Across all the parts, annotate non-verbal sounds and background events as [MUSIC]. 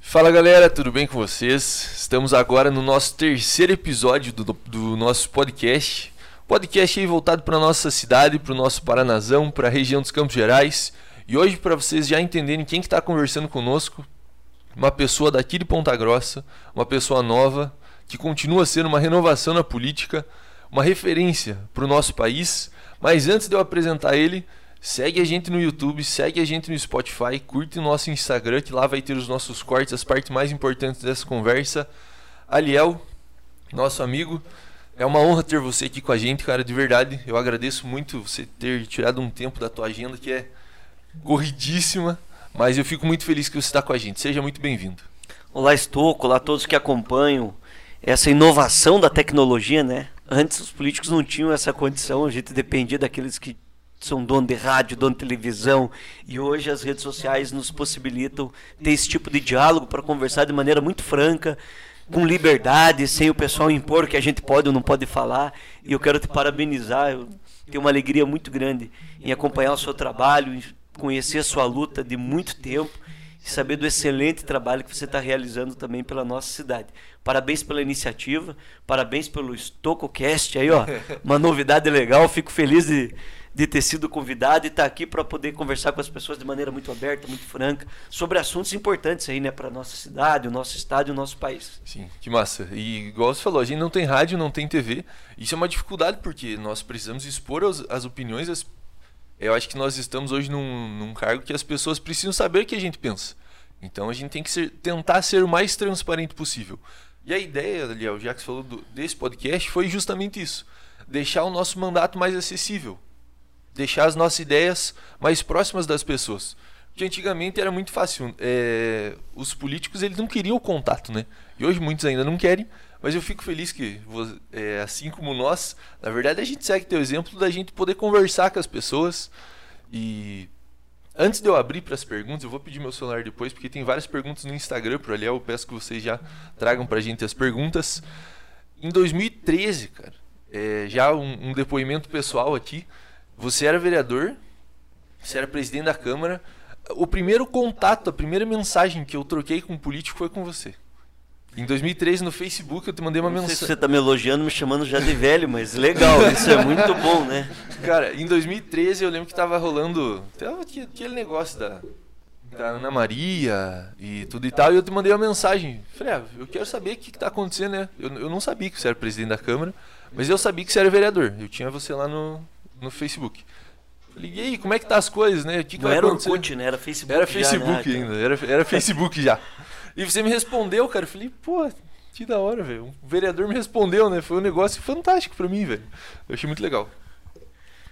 Fala galera, tudo bem com vocês? Estamos agora no nosso terceiro episódio do, do nosso podcast. Podcast aí voltado para nossa cidade, para o nosso Paranazão, para a região dos Campos Gerais. E hoje, para vocês já entenderem quem que está conversando conosco, uma pessoa daqui de Ponta Grossa, uma pessoa nova, que continua sendo uma renovação na política, uma referência para o nosso país. Mas antes de eu apresentar ele, segue a gente no YouTube, segue a gente no Spotify, curte o nosso Instagram, que lá vai ter os nossos cortes, as partes mais importantes dessa conversa. Aliel, nosso amigo, é uma honra ter você aqui com a gente, cara, de verdade. Eu agradeço muito você ter tirado um tempo da tua agenda, que é corridíssima, mas eu fico muito feliz que você está com a gente. Seja muito bem-vindo. Olá, Estouco, olá a todos que acompanham essa inovação da tecnologia, né? Antes os políticos não tinham essa condição, a gente dependia daqueles que são dono de rádio, dono de televisão, e hoje as redes sociais nos possibilitam ter esse tipo de diálogo para conversar de maneira muito franca, com liberdade, sem o pessoal impor que a gente pode ou não pode falar. E eu quero te parabenizar, eu tenho uma alegria muito grande em acompanhar o seu trabalho, conhecer a sua luta de muito tempo e saber do excelente trabalho que você está realizando também pela nossa cidade. Parabéns pela iniciativa, parabéns pelo StocoCast aí, ó. [LAUGHS] Uma novidade legal, fico feliz de, de ter sido convidado e estar tá aqui para poder conversar com as pessoas de maneira muito aberta, muito franca, sobre assuntos importantes aí, né, para nossa cidade, o nosso estado e o nosso país. Sim, que massa. E igual você falou, a gente não tem rádio, não tem TV. Isso é uma dificuldade porque nós precisamos expor as, as opiniões das eu acho que nós estamos hoje num, num cargo que as pessoas precisam saber o que a gente pensa. Então a gente tem que ser, tentar ser o mais transparente possível. E a ideia, Liel, já que você falou do, desse podcast, foi justamente isso: deixar o nosso mandato mais acessível, deixar as nossas ideias mais próximas das pessoas. Porque antigamente era muito fácil. É, os políticos eles não queriam o contato, né? E hoje muitos ainda não querem. Mas eu fico feliz que, é, assim como nós, na verdade a gente segue teu exemplo da gente poder conversar com as pessoas. E antes de eu abrir para as perguntas, eu vou pedir meu celular depois, porque tem várias perguntas no Instagram para ali. Eu peço que vocês já tragam para a gente as perguntas. Em 2013, cara, é, já um, um depoimento pessoal aqui. Você era vereador, você era presidente da Câmara. O primeiro contato, a primeira mensagem que eu troquei com um político foi com você. Em 2013, no Facebook, eu te mandei uma Não mensagem. Sei se você tá me elogiando, me chamando já de velho, mas legal, isso é muito bom, né? Cara, em 2013 eu lembro que tava rolando. Tava aquele negócio da, da Ana Maria e tudo e tal, e eu te mandei uma mensagem. Falei, ah, eu quero saber o que, que tá acontecendo, né? Eu, eu não sabia que você era presidente da Câmara, mas eu sabia que você era vereador. Eu tinha você lá no, no Facebook. Aí, como é que tá as coisas, né? O que, que não era Orkut, né? Era Facebook. Era Facebook já, né, ainda, era, era Facebook já. E você me respondeu, cara. Eu falei, pô, que da hora, velho. Um vereador me respondeu, né? Foi um negócio fantástico pra mim, velho. Eu achei muito legal.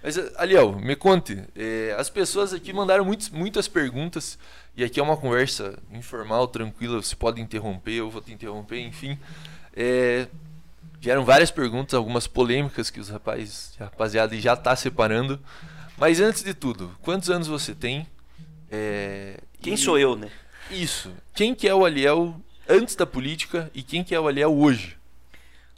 Mas, Aliel, me conte. É, as pessoas aqui mandaram muitos, muitas perguntas. E aqui é uma conversa informal, tranquila. Você pode interromper, eu vou te interromper, enfim. É, vieram várias perguntas, algumas polêmicas que os rapazes, a rapaziada já tá separando. Mas antes de tudo, quantos anos você tem? É, Quem e... sou eu, né? Isso. Quem que é o Aliel antes da política e quem que é o Aliel hoje?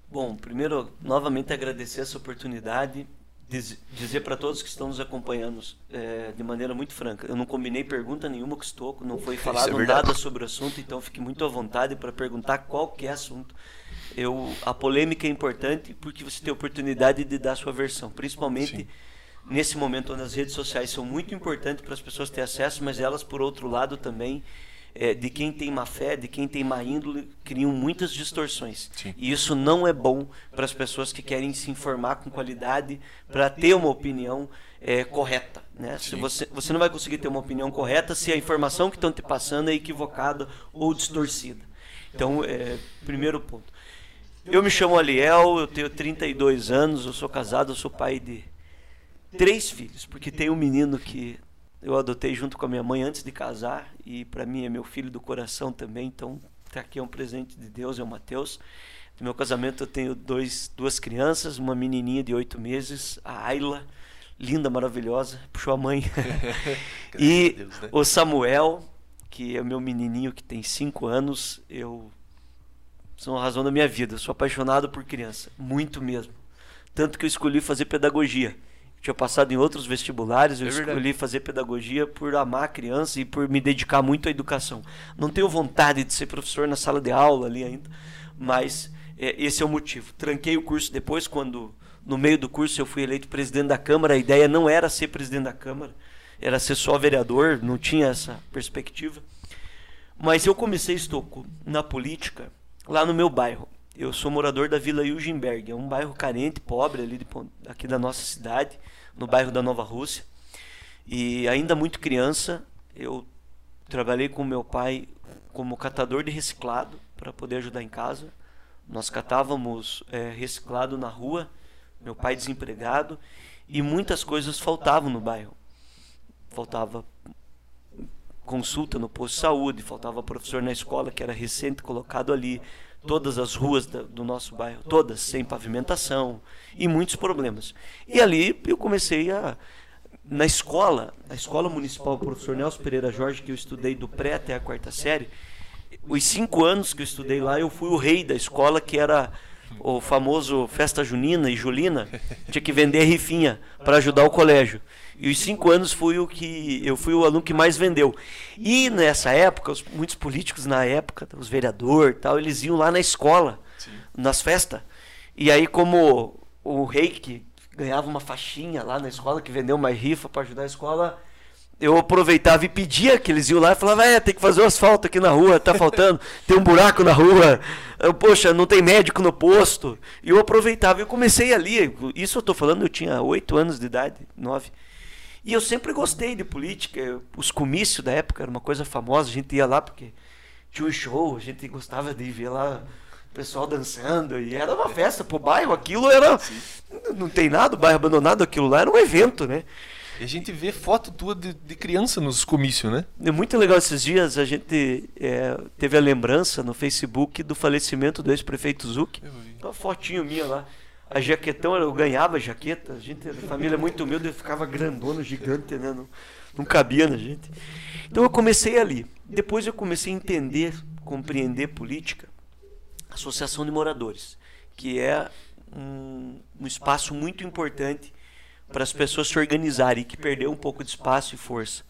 Bom, primeiro, novamente agradecer essa oportunidade, dizer para todos que estão nos acompanhando é, de maneira muito franca. Eu não combinei pergunta nenhuma com o Stocco, não foi [LAUGHS] falado é nada sobre o assunto, então fique muito à vontade para perguntar qualquer assunto. Eu, a polêmica é importante porque você tem a oportunidade de dar a sua versão, principalmente Sim nesse momento onde as redes sociais são muito importantes para as pessoas terem acesso, mas elas, por outro lado, também é, de quem tem má fé, de quem tem má índole, criam muitas distorções. Sim. E isso não é bom para as pessoas que querem se informar com qualidade para ter uma opinião é, correta. Né? Se você, você não vai conseguir ter uma opinião correta se a informação que estão te passando é equivocada ou distorcida. Então, é, primeiro ponto. Eu me chamo Aliel, eu tenho 32 anos, eu sou casado, eu sou pai de três filhos, porque tem um menino que eu adotei junto com a minha mãe antes de casar e para mim é meu filho do coração também, então tá aqui é um presente de Deus, é o Mateus. No meu casamento eu tenho dois, duas crianças, uma menininha de oito meses, a Ayla, linda, maravilhosa, puxou a mãe. [LAUGHS] [LAUGHS] e Deus, né? o Samuel, que é o meu menininho que tem cinco anos, eu são a razão da minha vida. Eu sou apaixonado por criança, muito mesmo. Tanto que eu escolhi fazer pedagogia. Tinha passado em outros vestibulares, eu é escolhi fazer pedagogia por amar a criança e por me dedicar muito à educação. Não tenho vontade de ser professor na sala de aula ali ainda, mas é, esse é o motivo. Tranquei o curso depois, quando no meio do curso eu fui eleito presidente da Câmara. A ideia não era ser presidente da Câmara, era ser só vereador, não tinha essa perspectiva. Mas eu comecei estoco na política lá no meu bairro. Eu sou morador da Vila Eugenberg, é um bairro carente, pobre ali de, aqui da nossa cidade, no bairro da Nova Rússia. E ainda muito criança, eu trabalhei com meu pai como catador de reciclado para poder ajudar em casa. Nós catávamos é, reciclado na rua, meu pai desempregado, e muitas coisas faltavam no bairro. Faltava consulta no posto de saúde, faltava professor na escola que era recente colocado ali, todas as ruas do nosso bairro, todas sem pavimentação e muitos problemas. E ali eu comecei a na escola, a escola municipal professor Nelson Pereira Jorge que eu estudei do pré até a quarta série, os cinco anos que eu estudei lá eu fui o rei da escola que era o famoso festa junina e julina, tinha que vender rifinha para ajudar o colégio. E os cinco anos fui o que eu fui o aluno que mais vendeu. E nessa época, os, muitos políticos na época, os vereadores tal, eles iam lá na escola, Sim. nas festas. E aí, como o rei que ganhava uma faixinha lá na escola, que vendeu uma rifa para ajudar a escola, eu aproveitava e pedia que eles iam lá e falava, é, tem que fazer o asfalto aqui na rua, tá faltando, [LAUGHS] tem um buraco na rua, eu, poxa, não tem médico no posto. E eu aproveitava, eu comecei ali, isso eu tô falando, eu tinha oito anos de idade, nove. E eu sempre gostei de política. Os comícios da época era uma coisa famosa, a gente ia lá porque tinha um show, a gente gostava de ver lá o pessoal dançando. E era uma festa pro bairro, aquilo era. Não tem nada, o bairro abandonado, aquilo lá era um evento, né? E a gente vê foto tua de, de criança nos comícios, né? É muito legal esses dias, a gente é, teve a lembrança no Facebook do falecimento do ex-prefeito Zuc. Uma fotinho minha lá. A jaquetão, eu ganhava jaqueta, a gente, a família muito humilde, eu ficava grandona, gigante, né? Não, não cabia na gente. Então eu comecei ali. Depois eu comecei a entender, compreender política, associação de moradores, que é um, um espaço muito importante para as pessoas se organizarem, que perdeu um pouco de espaço e força.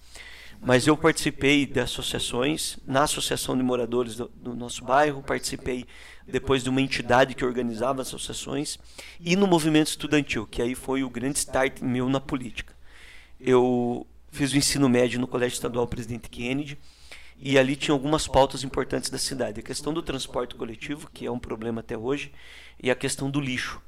Mas eu participei de associações, na Associação de Moradores do, do nosso bairro, participei depois de uma entidade que organizava associações, e no movimento estudantil, que aí foi o grande start meu na política. Eu fiz o ensino médio no Colégio Estadual Presidente Kennedy, e ali tinha algumas pautas importantes da cidade. A questão do transporte coletivo, que é um problema até hoje, e a questão do lixo.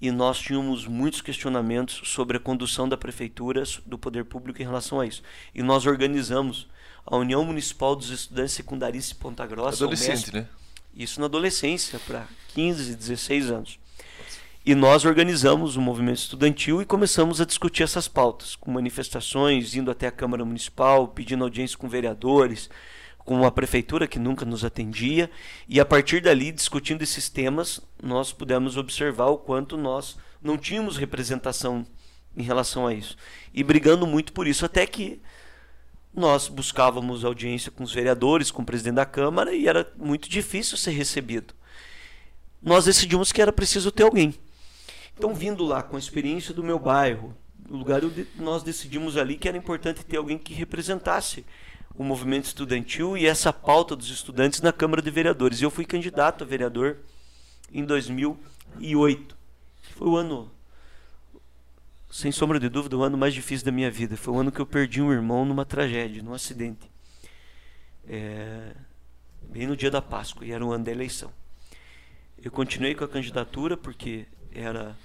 E nós tínhamos muitos questionamentos sobre a condução da prefeitura, do poder público em relação a isso. E nós organizamos a União Municipal dos Estudantes Secundaristas de Ponta Grossa. Adolescente, né? Isso na adolescência, para 15, 16 anos. E nós organizamos um movimento estudantil e começamos a discutir essas pautas, com manifestações, indo até a Câmara Municipal, pedindo audiência com vereadores, com a prefeitura que nunca nos atendia, e a partir dali, discutindo esses temas, nós pudemos observar o quanto nós não tínhamos representação em relação a isso. E brigando muito por isso, até que nós buscávamos audiência com os vereadores, com o presidente da Câmara e era muito difícil ser recebido. Nós decidimos que era preciso ter alguém. Então, vindo lá com a experiência do meu bairro, o lugar nós decidimos ali que era importante ter alguém que representasse o movimento estudantil e essa pauta dos estudantes na Câmara de Vereadores. Eu fui candidato a vereador em 2008. Foi o ano sem sombra de dúvida, o ano mais difícil da minha vida. Foi o ano que eu perdi um irmão numa tragédia, num acidente. É, bem no dia da Páscoa, e era o ano da eleição. Eu continuei com a candidatura porque era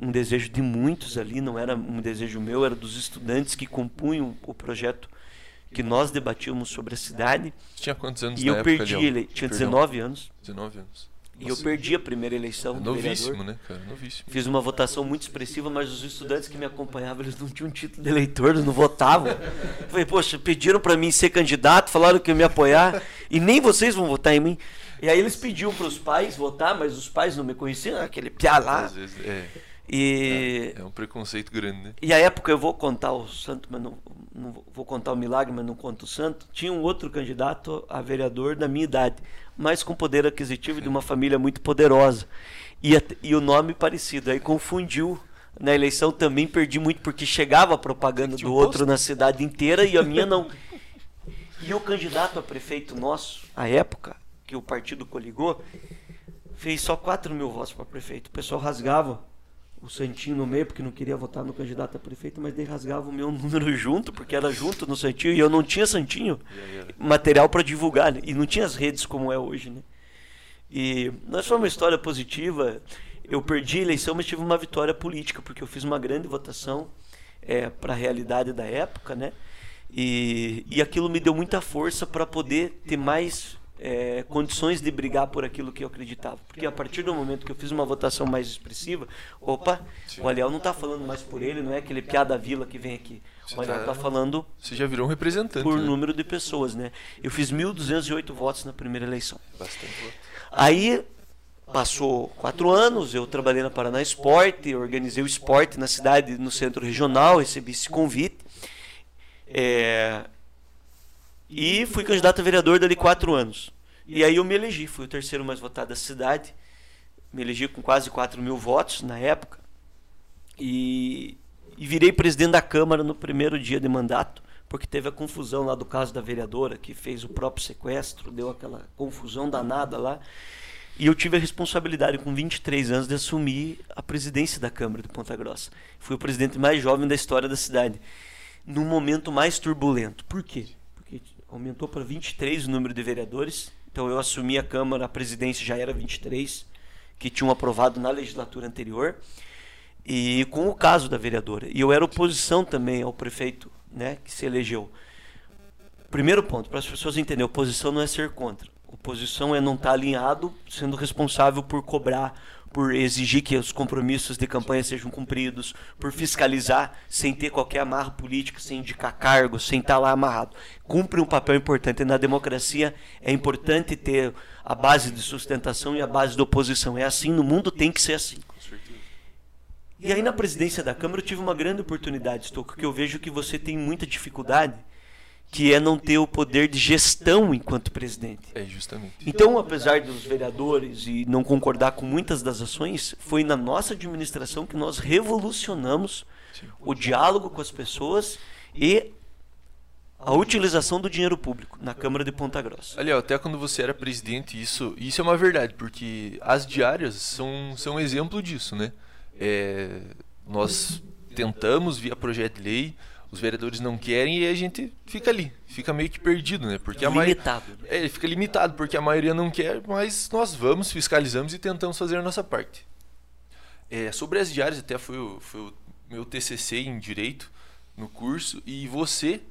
um desejo de muitos ali, não era um desejo meu, era dos estudantes que compunham o projeto que nós debatíamos sobre a cidade. Tinha quantos anos E eu perdi ele, tinha 19 anos. 19 anos. E eu perdi a primeira eleição é novíssimo, né, cara? Novíssimo. Fiz uma votação muito expressiva, mas os estudantes que me acompanhavam, eles não tinham título de eleitor, eles não votavam. Falei, poxa, pediram para mim ser candidato, falaram que ia me apoiar, e nem vocês vão votar em mim. E aí eles pediam para os pais votar, mas os pais não me conheciam, aquele piá lá. Vezes, é. E é, é, um preconceito grande, né? E a época eu vou contar o santo, mas não, não vou contar o milagre, mas não conto o santo. Tinha um outro candidato a vereador da minha idade, mas com poder aquisitivo de uma família muito poderosa. E, e o nome parecido, aí confundiu na eleição também perdi muito porque chegava a propaganda do outro na cidade inteira e a minha não. E o candidato a prefeito nosso, à época, que o partido coligou, fez só 4 mil votos para prefeito. O pessoal rasgava o Santinho no meio, porque não queria votar no candidato a prefeito, mas daí rasgava o meu [LAUGHS] número junto, porque era junto no Santinho, e eu não tinha Santinho, material para divulgar, né? e não tinha as redes como é hoje, né? E nós foi uma história positiva, eu perdi a eleição, mas tive uma vitória política, porque eu fiz uma grande votação é, para a realidade da época, né? E, e aquilo me deu muita força para poder ter mais é, condições de brigar por aquilo que eu acreditava. Porque a partir do momento que eu fiz uma votação mais expressiva, opa, Sim. o Aliel não está falando mais por ele, não é aquele piada vila que vem aqui. O Aliel está tá falando. Você já virou um representante. Por né? número de pessoas, né? Eu fiz 1.208 votos na primeira eleição. Bastante voto. Aí Passou quatro anos, eu trabalhei na Paraná Esporte, organizei o esporte na cidade, no centro regional, recebi esse convite. É, e fui candidato a vereador dali quatro anos. E aí eu me elegi, fui o terceiro mais votado da cidade. Me elegi com quase 4 mil votos na época. E, e virei presidente da Câmara no primeiro dia de mandato, porque teve a confusão lá do caso da vereadora, que fez o próprio sequestro, deu aquela confusão danada lá. E eu tive a responsabilidade, com 23 anos, de assumir a presidência da Câmara de Ponta Grossa. Fui o presidente mais jovem da história da cidade, num momento mais turbulento. Por quê? Aumentou para 23 o número de vereadores. Então eu assumi a Câmara, a presidência já era 23, que tinham aprovado na legislatura anterior. E com o caso da vereadora. E eu era oposição também ao prefeito né, que se elegeu. Primeiro ponto, para as pessoas entenderem, oposição não é ser contra. Oposição é não estar tá alinhado, sendo responsável por cobrar, por exigir que os compromissos de campanha sejam cumpridos, por fiscalizar sem ter qualquer amarra política, sem indicar cargos, sem estar tá lá amarrado. Cumpre um papel importante. Na democracia é importante ter a base de sustentação e a base de oposição. É assim, no mundo tem que ser assim. E aí na presidência da Câmara eu tive uma grande oportunidade, Stouco, que eu vejo que você tem muita dificuldade que é não ter o poder de gestão enquanto presidente. É justamente. Então, apesar dos vereadores e não concordar com muitas das ações, foi na nossa administração que nós revolucionamos o diálogo com as pessoas e a utilização do dinheiro público na Câmara de Ponta Grossa. Ali, até quando você era presidente, isso, isso é uma verdade, porque as diárias são, são um exemplo disso, né? É, nós tentamos, via projeto de lei, os vereadores não querem e a gente fica ali, fica meio que perdido, né? Porque a limitado. Maioria, é, fica limitado porque a maioria não quer, mas nós vamos, fiscalizamos e tentamos fazer a nossa parte. É, sobre as diárias, até foi o, foi o meu TCC em direito no curso e você,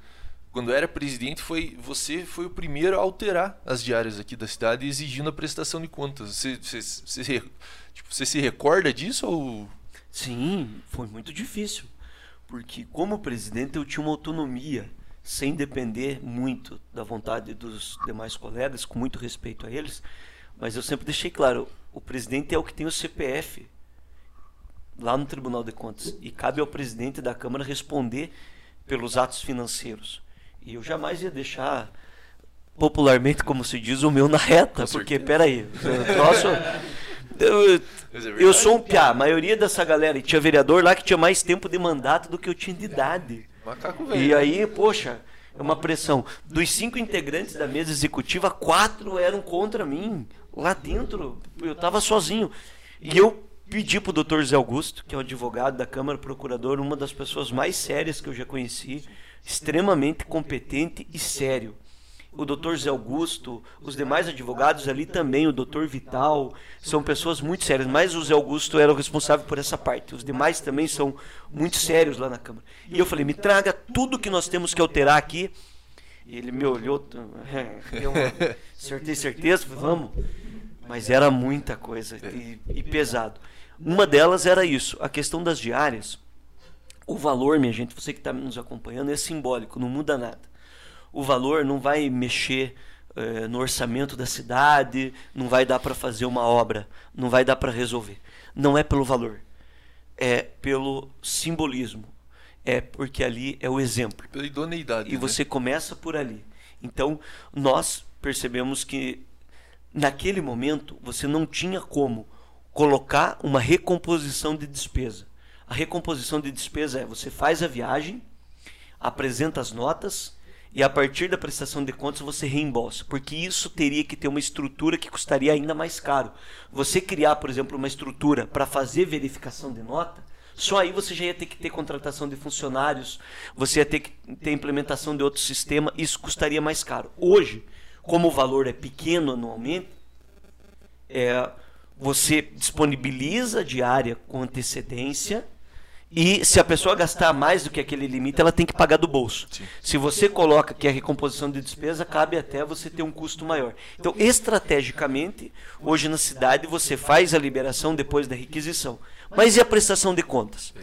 quando era presidente, foi você foi o primeiro a alterar as diárias aqui da cidade, exigindo a prestação de contas. Você, você, você, tipo, você se recorda disso ou? Sim, foi muito difícil porque como presidente eu tinha uma autonomia sem depender muito da vontade dos demais colegas, com muito respeito a eles, mas eu sempre deixei claro, o presidente é o que tem o CPF lá no Tribunal de Contas e cabe ao presidente da Câmara responder pelos atos financeiros. E eu jamais ia deixar popularmente, como se diz, o meu na reta, porque peraí, [LAUGHS] o troço eu, eu sou um piá. A maioria dessa galera, e tinha vereador lá que tinha mais tempo de mandato do que eu tinha de idade. Macaco velho. E aí, poxa, é uma pressão. Dos cinco integrantes da mesa executiva, quatro eram contra mim. Lá dentro, eu estava sozinho. E eu pedi para o doutor Zé Augusto, que é o advogado da Câmara Procurador, uma das pessoas mais sérias que eu já conheci, extremamente competente e sério o doutor Zé Augusto, os demais advogados ali também, o doutor Vital, são pessoas muito sérias, mas o Zé Augusto era o responsável por essa parte. Os demais também são muito sérios lá na Câmara. E eu falei, me traga tudo que nós temos que alterar aqui. E ele me olhou, [LAUGHS] deu uma, certeza, certeza, vamos. Mas era muita coisa e, e pesado. Uma delas era isso, a questão das diárias. O valor, minha gente, você que está nos acompanhando, é simbólico, não muda nada o valor não vai mexer é, no orçamento da cidade, não vai dar para fazer uma obra, não vai dar para resolver. Não é pelo valor. é pelo simbolismo, é porque ali é o exemplo. Pela idoneidade. E né? você começa por ali. Então, nós percebemos que naquele momento você não tinha como colocar uma recomposição de despesa. A recomposição de despesa é você faz a viagem, apresenta as notas e a partir da prestação de contas você reembolsa, porque isso teria que ter uma estrutura que custaria ainda mais caro. Você criar, por exemplo, uma estrutura para fazer verificação de nota, só aí você já ia ter que ter contratação de funcionários, você ia ter que ter implementação de outro sistema, isso custaria mais caro. Hoje, como o valor é pequeno anualmente, é, você disponibiliza diária com antecedência e se a pessoa gastar mais do que aquele limite, ela tem que pagar do bolso. Sim. Se você coloca que a recomposição de despesa, cabe até você ter um custo maior. Então, estrategicamente, hoje na cidade você faz a liberação depois da requisição. Mas e a prestação de contas?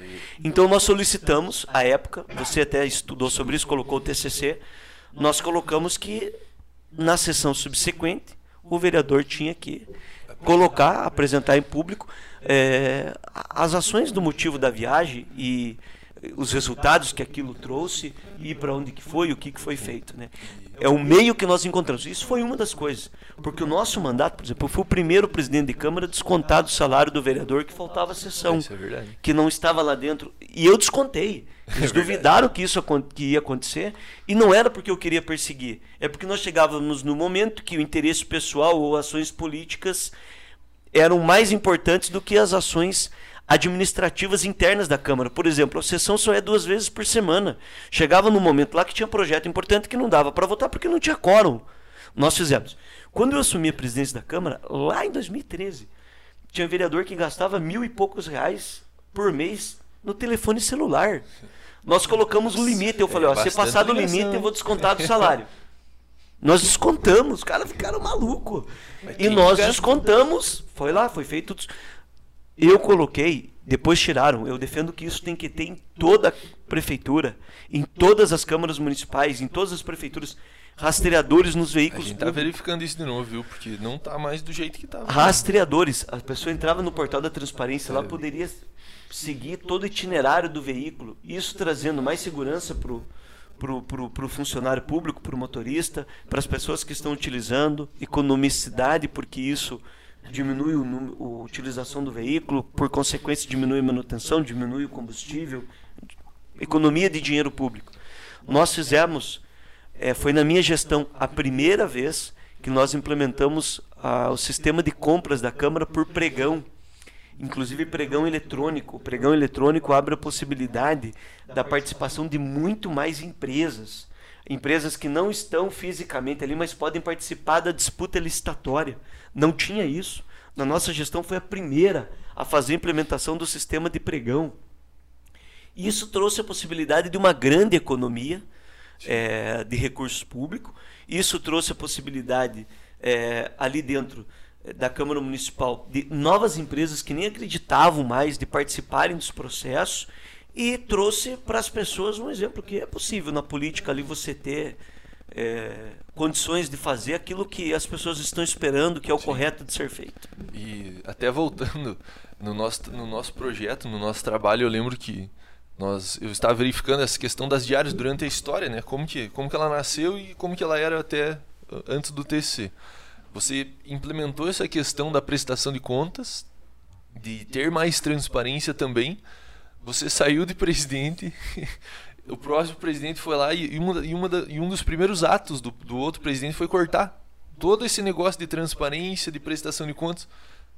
Então nós solicitamos, à época, você até estudou sobre isso, colocou o TCC, nós colocamos que na sessão subsequente o vereador tinha que colocar, apresentar em público é, as ações do motivo da viagem e os resultados que aquilo trouxe e para onde que foi, o que, que foi feito, né? É o meio que nós encontramos. Isso foi uma das coisas, porque o nosso mandato, por exemplo, eu fui o primeiro presidente de Câmara descontado o salário do vereador que faltava a sessão, é que não estava lá dentro, e eu descontei. Eles é duvidaram que isso que ia acontecer e não era porque eu queria perseguir, é porque nós chegávamos no momento que o interesse pessoal ou ações políticas eram mais importantes do que as ações administrativas internas da Câmara. Por exemplo, a sessão só é duas vezes por semana. Chegava num momento lá que tinha projeto importante que não dava para votar porque não tinha quórum. Nós fizemos. Quando eu assumi a presidência da Câmara, lá em 2013, tinha vereador que gastava mil e poucos reais por mês no telefone celular. Nós colocamos um limite. Eu falei, é ó, se passar do limite, eu vou descontar do salário. [LAUGHS] Nós descontamos, os caras ficaram malucos. E nós descontamos. Foi lá, foi feito. Eu coloquei, depois tiraram. Eu defendo que isso tem que ter em toda a prefeitura, em todas as câmaras municipais, em todas as prefeituras, rastreadores nos veículos. A gente tá verificando isso de novo, viu? Porque não tá mais do jeito que tava. Rastreadores. A pessoa entrava no portal da transparência, é. lá poderia seguir todo o itinerário do veículo. Isso trazendo mais segurança pro para o funcionário público, para o motorista, para as pessoas que estão utilizando, economicidade, porque isso diminui a utilização do veículo, por consequência diminui a manutenção, diminui o combustível, economia de dinheiro público. Nós fizemos, é, foi na minha gestão a primeira vez que nós implementamos a, o sistema de compras da Câmara por pregão, inclusive pregão eletrônico. O pregão eletrônico abre a possibilidade da participação de muito mais empresas. Empresas que não estão fisicamente ali, mas podem participar da disputa licitatória. Não tinha isso. Na nossa gestão foi a primeira a fazer a implementação do sistema de pregão. E isso trouxe a possibilidade de uma grande economia é, de recursos públicos. Isso trouxe a possibilidade é, ali dentro da Câmara Municipal de novas empresas que nem acreditavam mais de participarem dos processos e trouxe para as pessoas um exemplo que é possível na política ali você ter é, condições de fazer aquilo que as pessoas estão esperando, que é o Sim. correto de ser feito. E até voltando no nosso, no nosso projeto, no nosso trabalho, eu lembro que nós, eu estava verificando essa questão das diárias durante a história, né? Como que, como que ela nasceu e como que ela era até antes do TC. Você implementou essa questão da prestação de contas, de ter mais transparência também. Você saiu de presidente [LAUGHS] o próximo presidente foi lá e, uma, e, uma da, e um dos primeiros atos do, do outro presidente foi cortar todo esse negócio de transparência, de prestação de contas.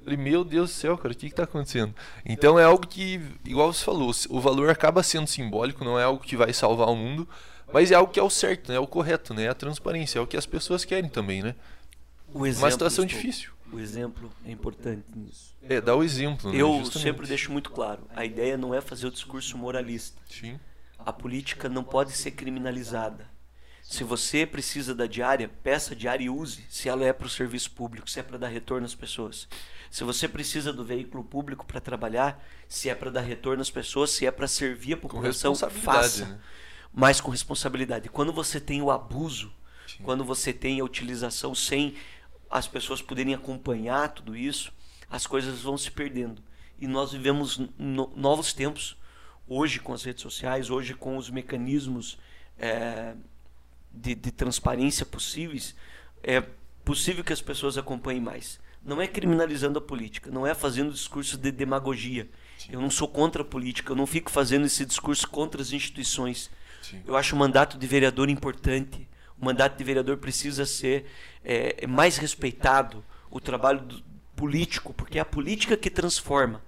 Falei, meu Deus do céu, cara, o que está acontecendo? Então é algo que, igual você falou, o valor acaba sendo simbólico, não é algo que vai salvar o mundo, mas é algo que é o certo, né? é o correto, né? É a transparência, é o que as pessoas querem também, né? O exemplo, Uma situação difícil. O exemplo é importante nisso. É, dá o exemplo. Né? Eu Justamente. sempre deixo muito claro, a ideia não é fazer o discurso moralista. Sim a política não pode ser criminalizada. Se você precisa da diária, peça a diária e use, se ela é para o serviço público, se é para dar retorno às pessoas. Se você precisa do veículo público para trabalhar, se é para dar retorno às pessoas, se é para servir a população, faça. Né? Mas com responsabilidade. Quando você tem o abuso, Sim. quando você tem a utilização sem as pessoas poderem acompanhar tudo isso, as coisas vão se perdendo. E nós vivemos no, novos tempos, hoje com as redes sociais, hoje com os mecanismos é, de, de transparência possíveis, é possível que as pessoas acompanhem mais. Não é criminalizando a política, não é fazendo discurso de demagogia. Sim. Eu não sou contra a política, eu não fico fazendo esse discurso contra as instituições. Sim. Eu acho o mandato de vereador importante. O mandato de vereador precisa ser é, mais respeitado. O trabalho do, político, porque é a política que transforma.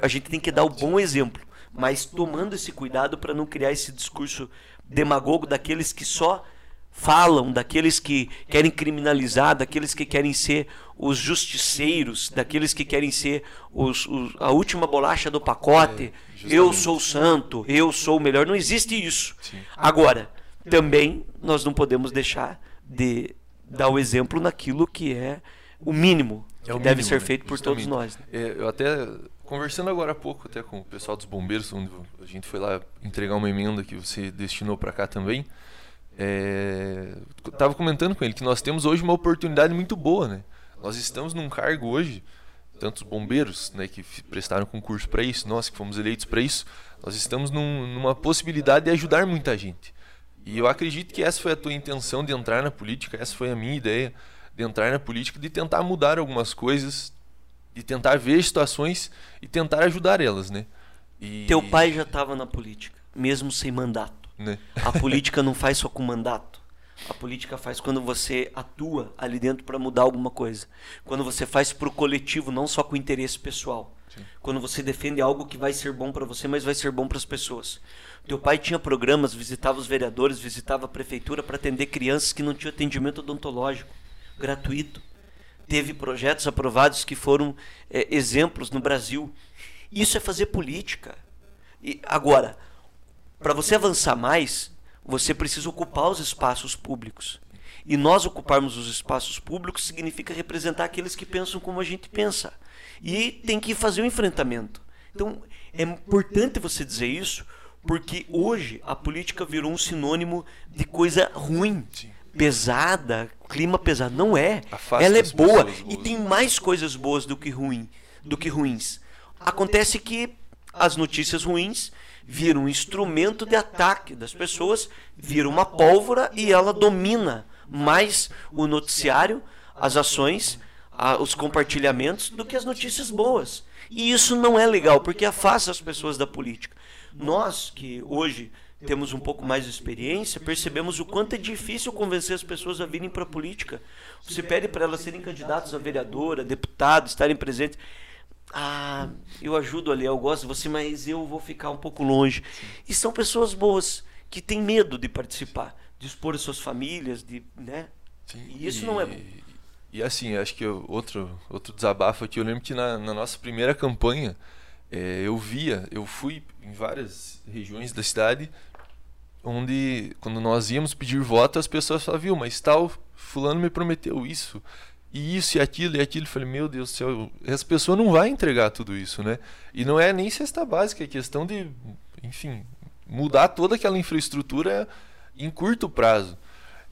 A gente tem que dar o bom exemplo, mas tomando esse cuidado para não criar esse discurso demagogo daqueles que só falam, daqueles que querem criminalizar, daqueles que querem ser os justiceiros, daqueles que querem ser os, os a última bolacha do pacote. É, eu sou santo, eu sou o melhor. Não existe isso. Sim. Agora, também nós não podemos deixar de dar o exemplo naquilo que é o mínimo é que o deve mínimo, ser né? feito né? por todos nós. Né? É, eu até conversando agora há pouco até com o pessoal dos bombeiros, onde a gente foi lá entregar uma emenda que você destinou para cá também. É, tava comentando com ele que nós temos hoje uma oportunidade muito boa, né? Nós estamos num cargo hoje, tantos bombeiros, né, que prestaram concurso para isso, nós que fomos eleitos para isso, nós estamos num, numa possibilidade de ajudar muita gente. E eu acredito que essa foi a tua intenção de entrar na política, essa foi a minha ideia de entrar na política, de tentar mudar algumas coisas, de tentar ver situações e tentar ajudar elas, né? E... Teu pai já estava na política, mesmo sem mandato. Né? A política [LAUGHS] não faz só com mandato. A política faz quando você atua ali dentro para mudar alguma coisa. Quando você faz para o coletivo, não só com interesse pessoal. Sim. Quando você defende algo que vai ser bom para você, mas vai ser bom para as pessoas. Teu pai tinha programas, visitava os vereadores, visitava a prefeitura para atender crianças que não tinham atendimento odontológico gratuito. Teve projetos aprovados que foram é, exemplos no Brasil. Isso é fazer política. E agora, para você avançar mais, você precisa ocupar os espaços públicos. E nós ocuparmos os espaços públicos significa representar aqueles que pensam como a gente pensa. E tem que fazer o um enfrentamento. Então, é importante você dizer isso, porque hoje a política virou um sinônimo de coisa ruim, pesada, clima pesado. Não é. Afasta Ela é boa e tem mais coisas boas do que ruim, do que ruins. Acontece que as notícias ruins vira um instrumento de ataque das pessoas, vira uma pólvora e ela domina mais o noticiário, as ações, os compartilhamentos do que as notícias boas. E isso não é legal, porque afasta as pessoas da política. Nós que hoje temos um pouco mais de experiência, percebemos o quanto é difícil convencer as pessoas a virem para a política. Você pede para elas serem candidatos a vereadora, deputado, estarem presentes. Ah, eu ajudo ali, eu gosto de você, mas eu vou ficar um pouco longe. E são pessoas boas que têm medo de participar, de expor as suas famílias, de, né? Sim, e isso e, não é bom. E assim, acho que outro outro desabafo aqui, eu lembro que na, na nossa primeira campanha é, eu via, eu fui em várias regiões da cidade onde quando nós íamos pedir voto as pessoas falavam, mas tal fulano me prometeu isso e isso e aquilo e aquilo. Eu falei, meu Deus do céu, essa pessoa não vai entregar tudo isso, né? E não é nem cesta básica, é questão de, enfim, mudar toda aquela infraestrutura em curto prazo.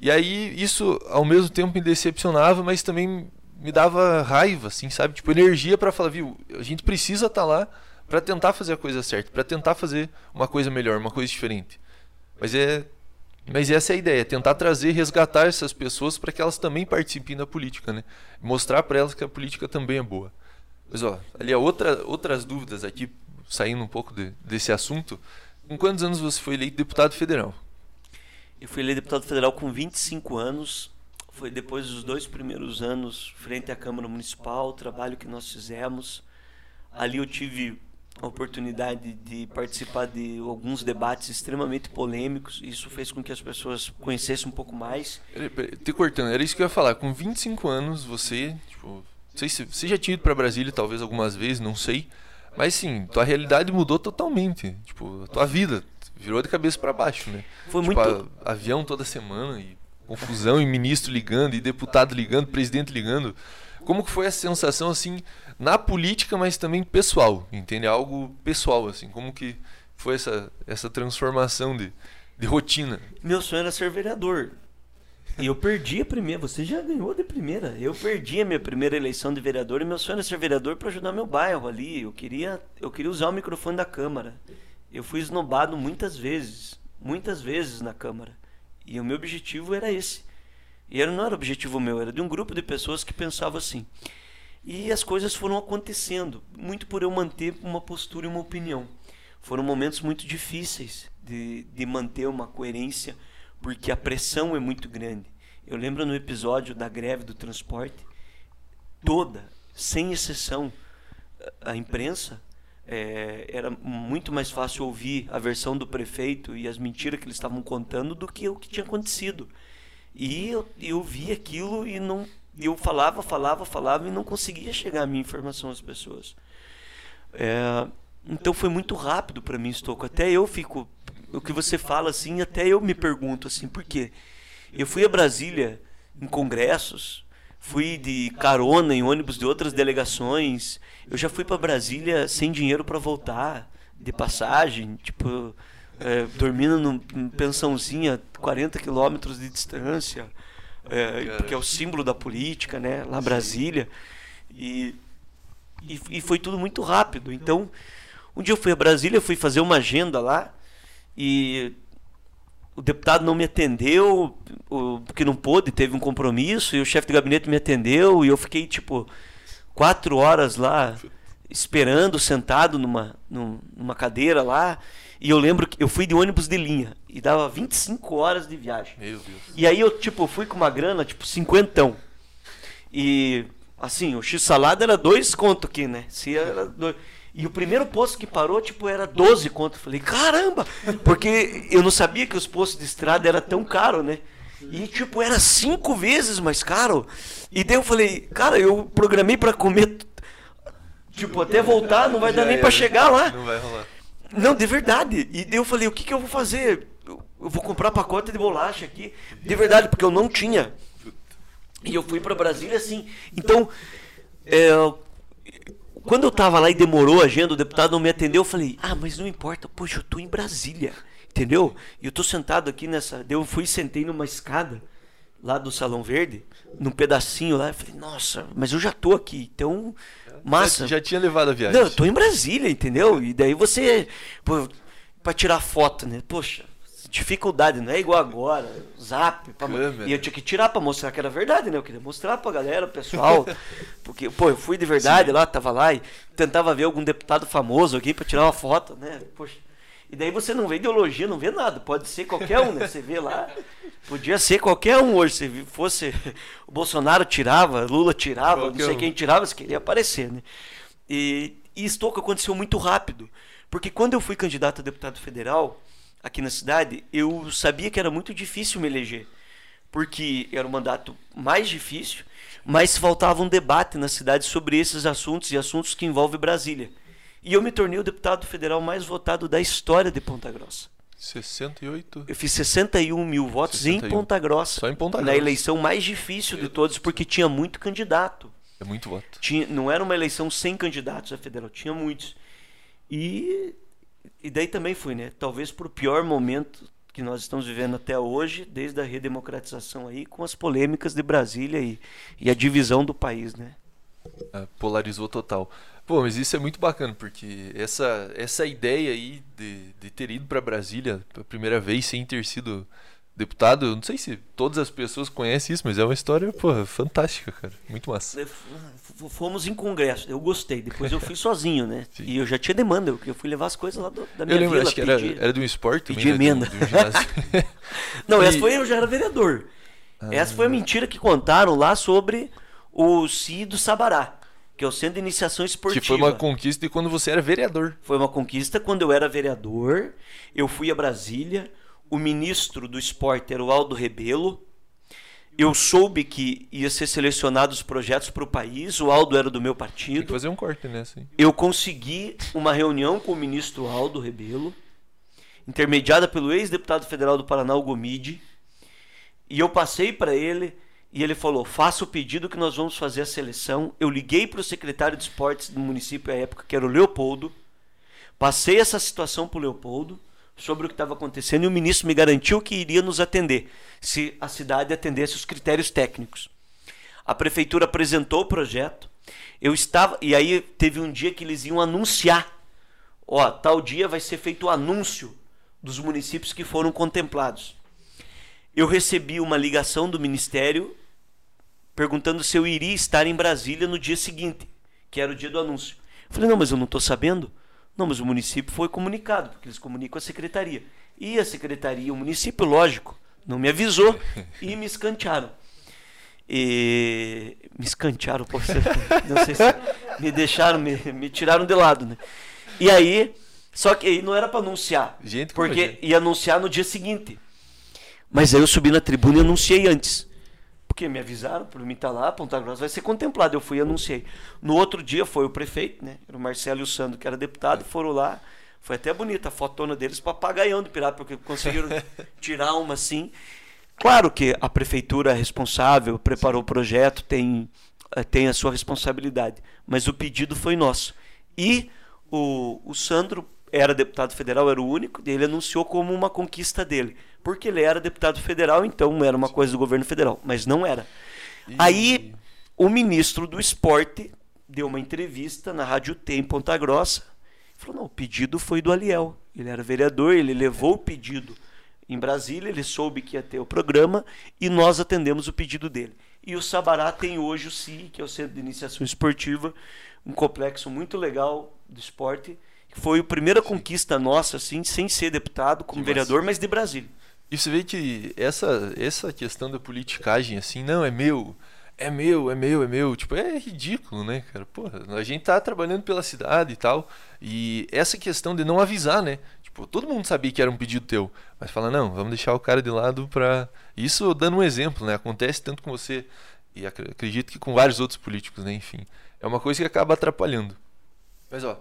E aí isso ao mesmo tempo me decepcionava, mas também me dava raiva, assim, sabe? Tipo, energia para falar, viu, a gente precisa estar tá lá para tentar fazer a coisa certa, para tentar fazer uma coisa melhor, uma coisa diferente. Mas é mas essa é a ideia, tentar trazer, resgatar essas pessoas para que elas também participem da política, né? Mostrar para elas que a política também é boa. Mas ó, ali outra, outras dúvidas aqui, saindo um pouco de, desse assunto. Com quantos anos você foi eleito deputado federal? Eu fui eleito deputado federal com 25 anos. Foi depois dos dois primeiros anos frente à Câmara Municipal, o trabalho que nós fizemos. Ali eu tive a oportunidade de participar de alguns debates extremamente polêmicos. Isso fez com que as pessoas conhecessem um pouco mais. Te cortando, era isso que eu ia falar. Com 25 anos, você, tipo, sei se você já tinha ido para Brasília talvez algumas vezes, não sei. Mas sim, tua realidade mudou totalmente. Tipo, a tua vida virou de cabeça para baixo, né? Foi tipo, muito a, avião toda semana e confusão e ministro ligando e deputado ligando, presidente ligando. Como que foi a sensação assim na política, mas também pessoal, entende? Algo pessoal, assim, como que foi essa, essa transformação de, de rotina? Meu sonho era ser vereador. E eu perdi a primeira. Você já ganhou de primeira. Eu perdi a minha primeira eleição de vereador e meu sonho era ser vereador para ajudar meu bairro ali. Eu queria, eu queria usar o microfone da Câmara. Eu fui esnobado muitas vezes. Muitas vezes na Câmara. E o meu objetivo era esse. E era, não era objetivo meu, era de um grupo de pessoas que pensavam assim. E as coisas foram acontecendo, muito por eu manter uma postura e uma opinião. Foram momentos muito difíceis de, de manter uma coerência, porque a pressão é muito grande. Eu lembro no episódio da greve do transporte, toda, sem exceção, a imprensa é, era muito mais fácil ouvir a versão do prefeito e as mentiras que eles estavam contando do que o que tinha acontecido. E eu, eu vi aquilo e não eu falava, falava, falava e não conseguia chegar a minha informação às pessoas. É, então foi muito rápido para mim, Stocco. Até eu fico, o que você fala assim, até eu me pergunto assim, por quê? Eu fui a Brasília em congressos, fui de carona em ônibus de outras delegações. Eu já fui para Brasília sem dinheiro para voltar, de passagem, tipo, é, dormindo numa pensãozinha 40 quilômetros de distância, é, porque é o símbolo da política, né? Lá Brasília. E, e, e, foi tudo muito rápido. Então, um dia eu fui a Brasília, fui fazer uma agenda lá e o deputado não me atendeu, porque não pôde, teve um compromisso, e o chefe de gabinete me atendeu, e eu fiquei tipo quatro horas lá esperando, sentado numa, numa cadeira lá. E eu lembro que eu fui de ônibus de linha e dava 25 horas de viagem. Meu Deus. E aí eu, tipo, fui com uma grana, tipo, cinquentão. E, assim, o X-salada era dois conto aqui, né? Se era dois... E o primeiro posto que parou, tipo, era 12 conto. Eu falei, caramba! Porque eu não sabia que os postos de estrada era tão caro, né? E, tipo, era cinco vezes mais caro. E daí eu falei, cara, eu programei para comer, tipo, até voltar, não vai dar nem para chegar lá. Não vai rolar. Não, de verdade. E eu falei, o que, que eu vou fazer? Eu vou comprar pacote de bolacha aqui. De verdade, porque eu não tinha. E eu fui para Brasília assim. Então, é, quando eu tava lá e demorou a agenda, o deputado não me atendeu, eu falei, ah, mas não importa, poxa, eu tô em Brasília. Entendeu? E eu tô sentado aqui nessa. Eu fui e sentei numa escada lá do Salão Verde, num pedacinho lá. Eu falei, nossa, mas eu já tô aqui. Então, Massa. Já, já, tinha levado a viagem. Não, eu tô em Brasília, entendeu? E daí você. Pô, pra tirar foto, né? Poxa, dificuldade, não é igual agora. Zap. Pra... E eu tinha que tirar pra mostrar que era verdade, né? Eu queria mostrar pra galera, o pessoal. [LAUGHS] porque, pô, eu fui de verdade Sim. lá, tava lá e tentava ver algum deputado famoso aqui pra tirar uma foto, né? Poxa. E daí você não vê ideologia, não vê nada. Pode ser qualquer um, né? Você vê lá. Podia ser qualquer um hoje. Se fosse o Bolsonaro tirava, Lula tirava, qualquer não sei um. quem tirava, você queria aparecer, né? E, e aconteceu muito rápido. Porque quando eu fui candidato a deputado federal aqui na cidade, eu sabia que era muito difícil me eleger. Porque era o mandato mais difícil, mas faltava um debate na cidade sobre esses assuntos e assuntos que envolvem Brasília. E eu me tornei o deputado federal mais votado da história de Ponta Grossa. 68? Eu fiz 61 mil votos 61. em Ponta Grossa. Só em Ponta Grossa. Na eleição mais difícil de todos, porque tinha muito candidato. É muito voto. Tinha, não era uma eleição sem candidatos a federal, tinha muitos. E, e daí também fui, né? Talvez para o pior momento que nós estamos vivendo até hoje, desde a redemocratização aí, com as polêmicas de Brasília e, e a divisão do país, né? É, polarizou total. Pô, mas isso é muito bacana, porque essa, essa ideia aí de, de ter ido para Brasília pela primeira vez sem ter sido deputado, eu não sei se todas as pessoas conhecem isso, mas é uma história, porra, fantástica, cara. Muito massa. Fomos em congresso, eu gostei. Depois eu fui [LAUGHS] sozinho, né? Sim. E eu já tinha demanda, eu fui levar as coisas lá do, da minha Eu lembro, vila, acho que era, era de um esporte também, emenda. De um [LAUGHS] não, e... essa foi, eu já era vereador. Ah, essa foi a mentira que contaram lá sobre o CI do Sabará que é o Centro de Iniciação Esportiva. Que foi uma conquista de quando você era vereador. Foi uma conquista quando eu era vereador. Eu fui a Brasília. O ministro do esporte era o Aldo Rebelo. Eu soube que ia ser selecionados projetos para o país. O Aldo era do meu partido. Tem que fazer um corte nessa. Hein? Eu consegui uma reunião com o ministro Aldo Rebelo, intermediada pelo ex-deputado federal do Paraná, o Gomide. E eu passei para ele e ele falou: faça o pedido que nós vamos fazer a seleção. Eu liguei para o secretário de esportes do município à época, que era o Leopoldo. Passei essa situação para o Leopoldo. sobre o que estava acontecendo e o ministro me garantiu que iria nos atender, se a cidade atendesse os critérios técnicos. A prefeitura apresentou o projeto, eu estava. E aí teve um dia que eles iam anunciar. Ó, tal dia vai ser feito o anúncio dos municípios que foram contemplados. Eu recebi uma ligação do ministério perguntando se eu iria estar em Brasília no dia seguinte, que era o dia do anúncio. Eu falei, não, mas eu não estou sabendo. Não, mas o município foi comunicado, porque eles comunicam a secretaria. E a secretaria, o município, lógico, não me avisou [LAUGHS] e me escantearam. E me escantearam, pô, [LAUGHS] não sei se me deixaram, me, me tiraram de lado, né? E aí, só que aí não era para anunciar, Gente, porque ia anunciar no dia seguinte. Mas aí eu subi na tribuna e anunciei antes. Porque me avisaram, por mim estar tá lá, Ponta Grossa vai ser contemplado. Eu fui e anunciei. No outro dia foi o prefeito, né? Era o Marcelo e o Sandro, que era deputado, foram lá. Foi até bonita a fotona deles, papagaião de pirata, porque conseguiram [LAUGHS] tirar uma assim. Claro que a prefeitura é responsável, preparou o projeto, tem, eh, tem a sua responsabilidade, mas o pedido foi nosso. E o, o Sandro era deputado federal, era o único, ele anunciou como uma conquista dele, porque ele era deputado federal, então era uma coisa do governo federal, mas não era. E... Aí o ministro do esporte deu uma entrevista na Rádio T em Ponta Grossa, falou: não, o pedido foi do Aliel. Ele era vereador, ele levou o pedido em Brasília, ele soube que ia ter o programa e nós atendemos o pedido dele. E o Sabará tem hoje o CI, que é o Centro de Iniciação Esportiva, um complexo muito legal do esporte, que foi a primeira Sim. conquista nossa, assim, sem ser deputado, como vereador, mas de Brasília. E você vê que essa, essa questão da politicagem, assim, não, é meu, é meu, é meu, é meu. Tipo, é ridículo, né, cara? Porra, a gente tá trabalhando pela cidade e tal. E essa questão de não avisar, né? Tipo, todo mundo sabia que era um pedido teu, mas fala, não, vamos deixar o cara de lado pra. Isso dando um exemplo, né? Acontece tanto com você e acredito que com vários outros políticos, né? Enfim, é uma coisa que acaba atrapalhando. Mas, ó,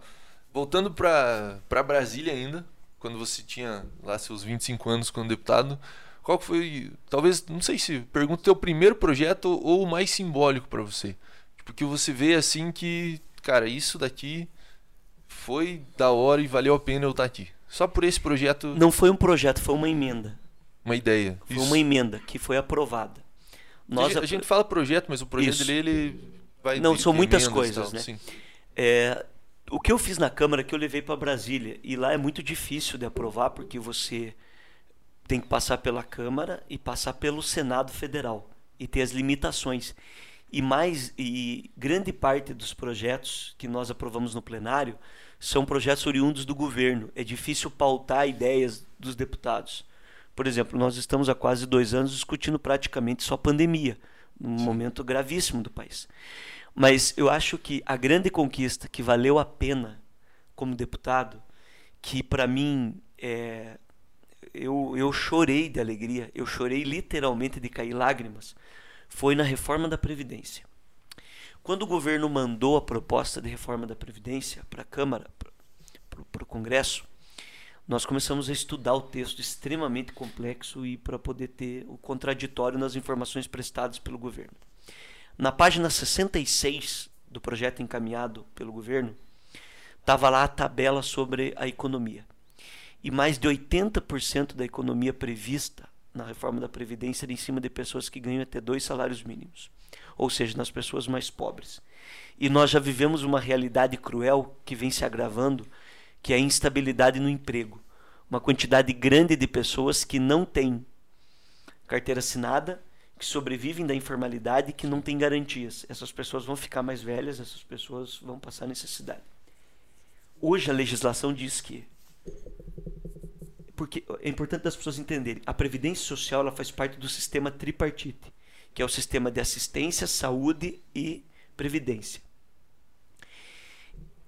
voltando pra, pra Brasília ainda, quando você tinha lá seus 25 anos como deputado, qual foi, talvez, não sei se pergunta teu primeiro projeto ou o mais simbólico para você? Tipo, que você vê assim que, cara, isso daqui foi da hora e valeu a pena eu estar aqui. Só por esse projeto. Não foi um projeto, foi uma emenda. Uma ideia. Foi Isso. uma emenda que foi aprovada. Nós a, gente fala projeto, mas o projeto Isso. dele ele vai. Não, são muitas coisas, né? É, o que eu fiz na Câmara que eu levei para Brasília e lá é muito difícil de aprovar porque você tem que passar pela Câmara e passar pelo Senado Federal e ter as limitações. E mais e grande parte dos projetos que nós aprovamos no plenário são projetos oriundos do governo. É difícil pautar ideias dos deputados. Por exemplo, nós estamos há quase dois anos discutindo praticamente só pandemia, num Sim. momento gravíssimo do país. Mas eu acho que a grande conquista que valeu a pena como deputado, que para mim é, eu, eu chorei de alegria, eu chorei literalmente de cair lágrimas, foi na reforma da Previdência. Quando o governo mandou a proposta de reforma da Previdência para a Câmara, para o Congresso, nós começamos a estudar o texto extremamente complexo e para poder ter o contraditório nas informações prestadas pelo governo. Na página 66 do projeto encaminhado pelo governo, estava lá a tabela sobre a economia. E mais de 80% da economia prevista na reforma da Previdência era em cima de pessoas que ganham até dois salários mínimos ou seja, nas pessoas mais pobres. E nós já vivemos uma realidade cruel que vem se agravando, que é a instabilidade no emprego. Uma quantidade grande de pessoas que não têm carteira assinada, que sobrevivem da informalidade e que não têm garantias. Essas pessoas vão ficar mais velhas, essas pessoas vão passar necessidade. Hoje a legislação diz que porque é importante as pessoas entenderem, a previdência social ela faz parte do sistema tripartite que é o sistema de assistência, saúde e previdência.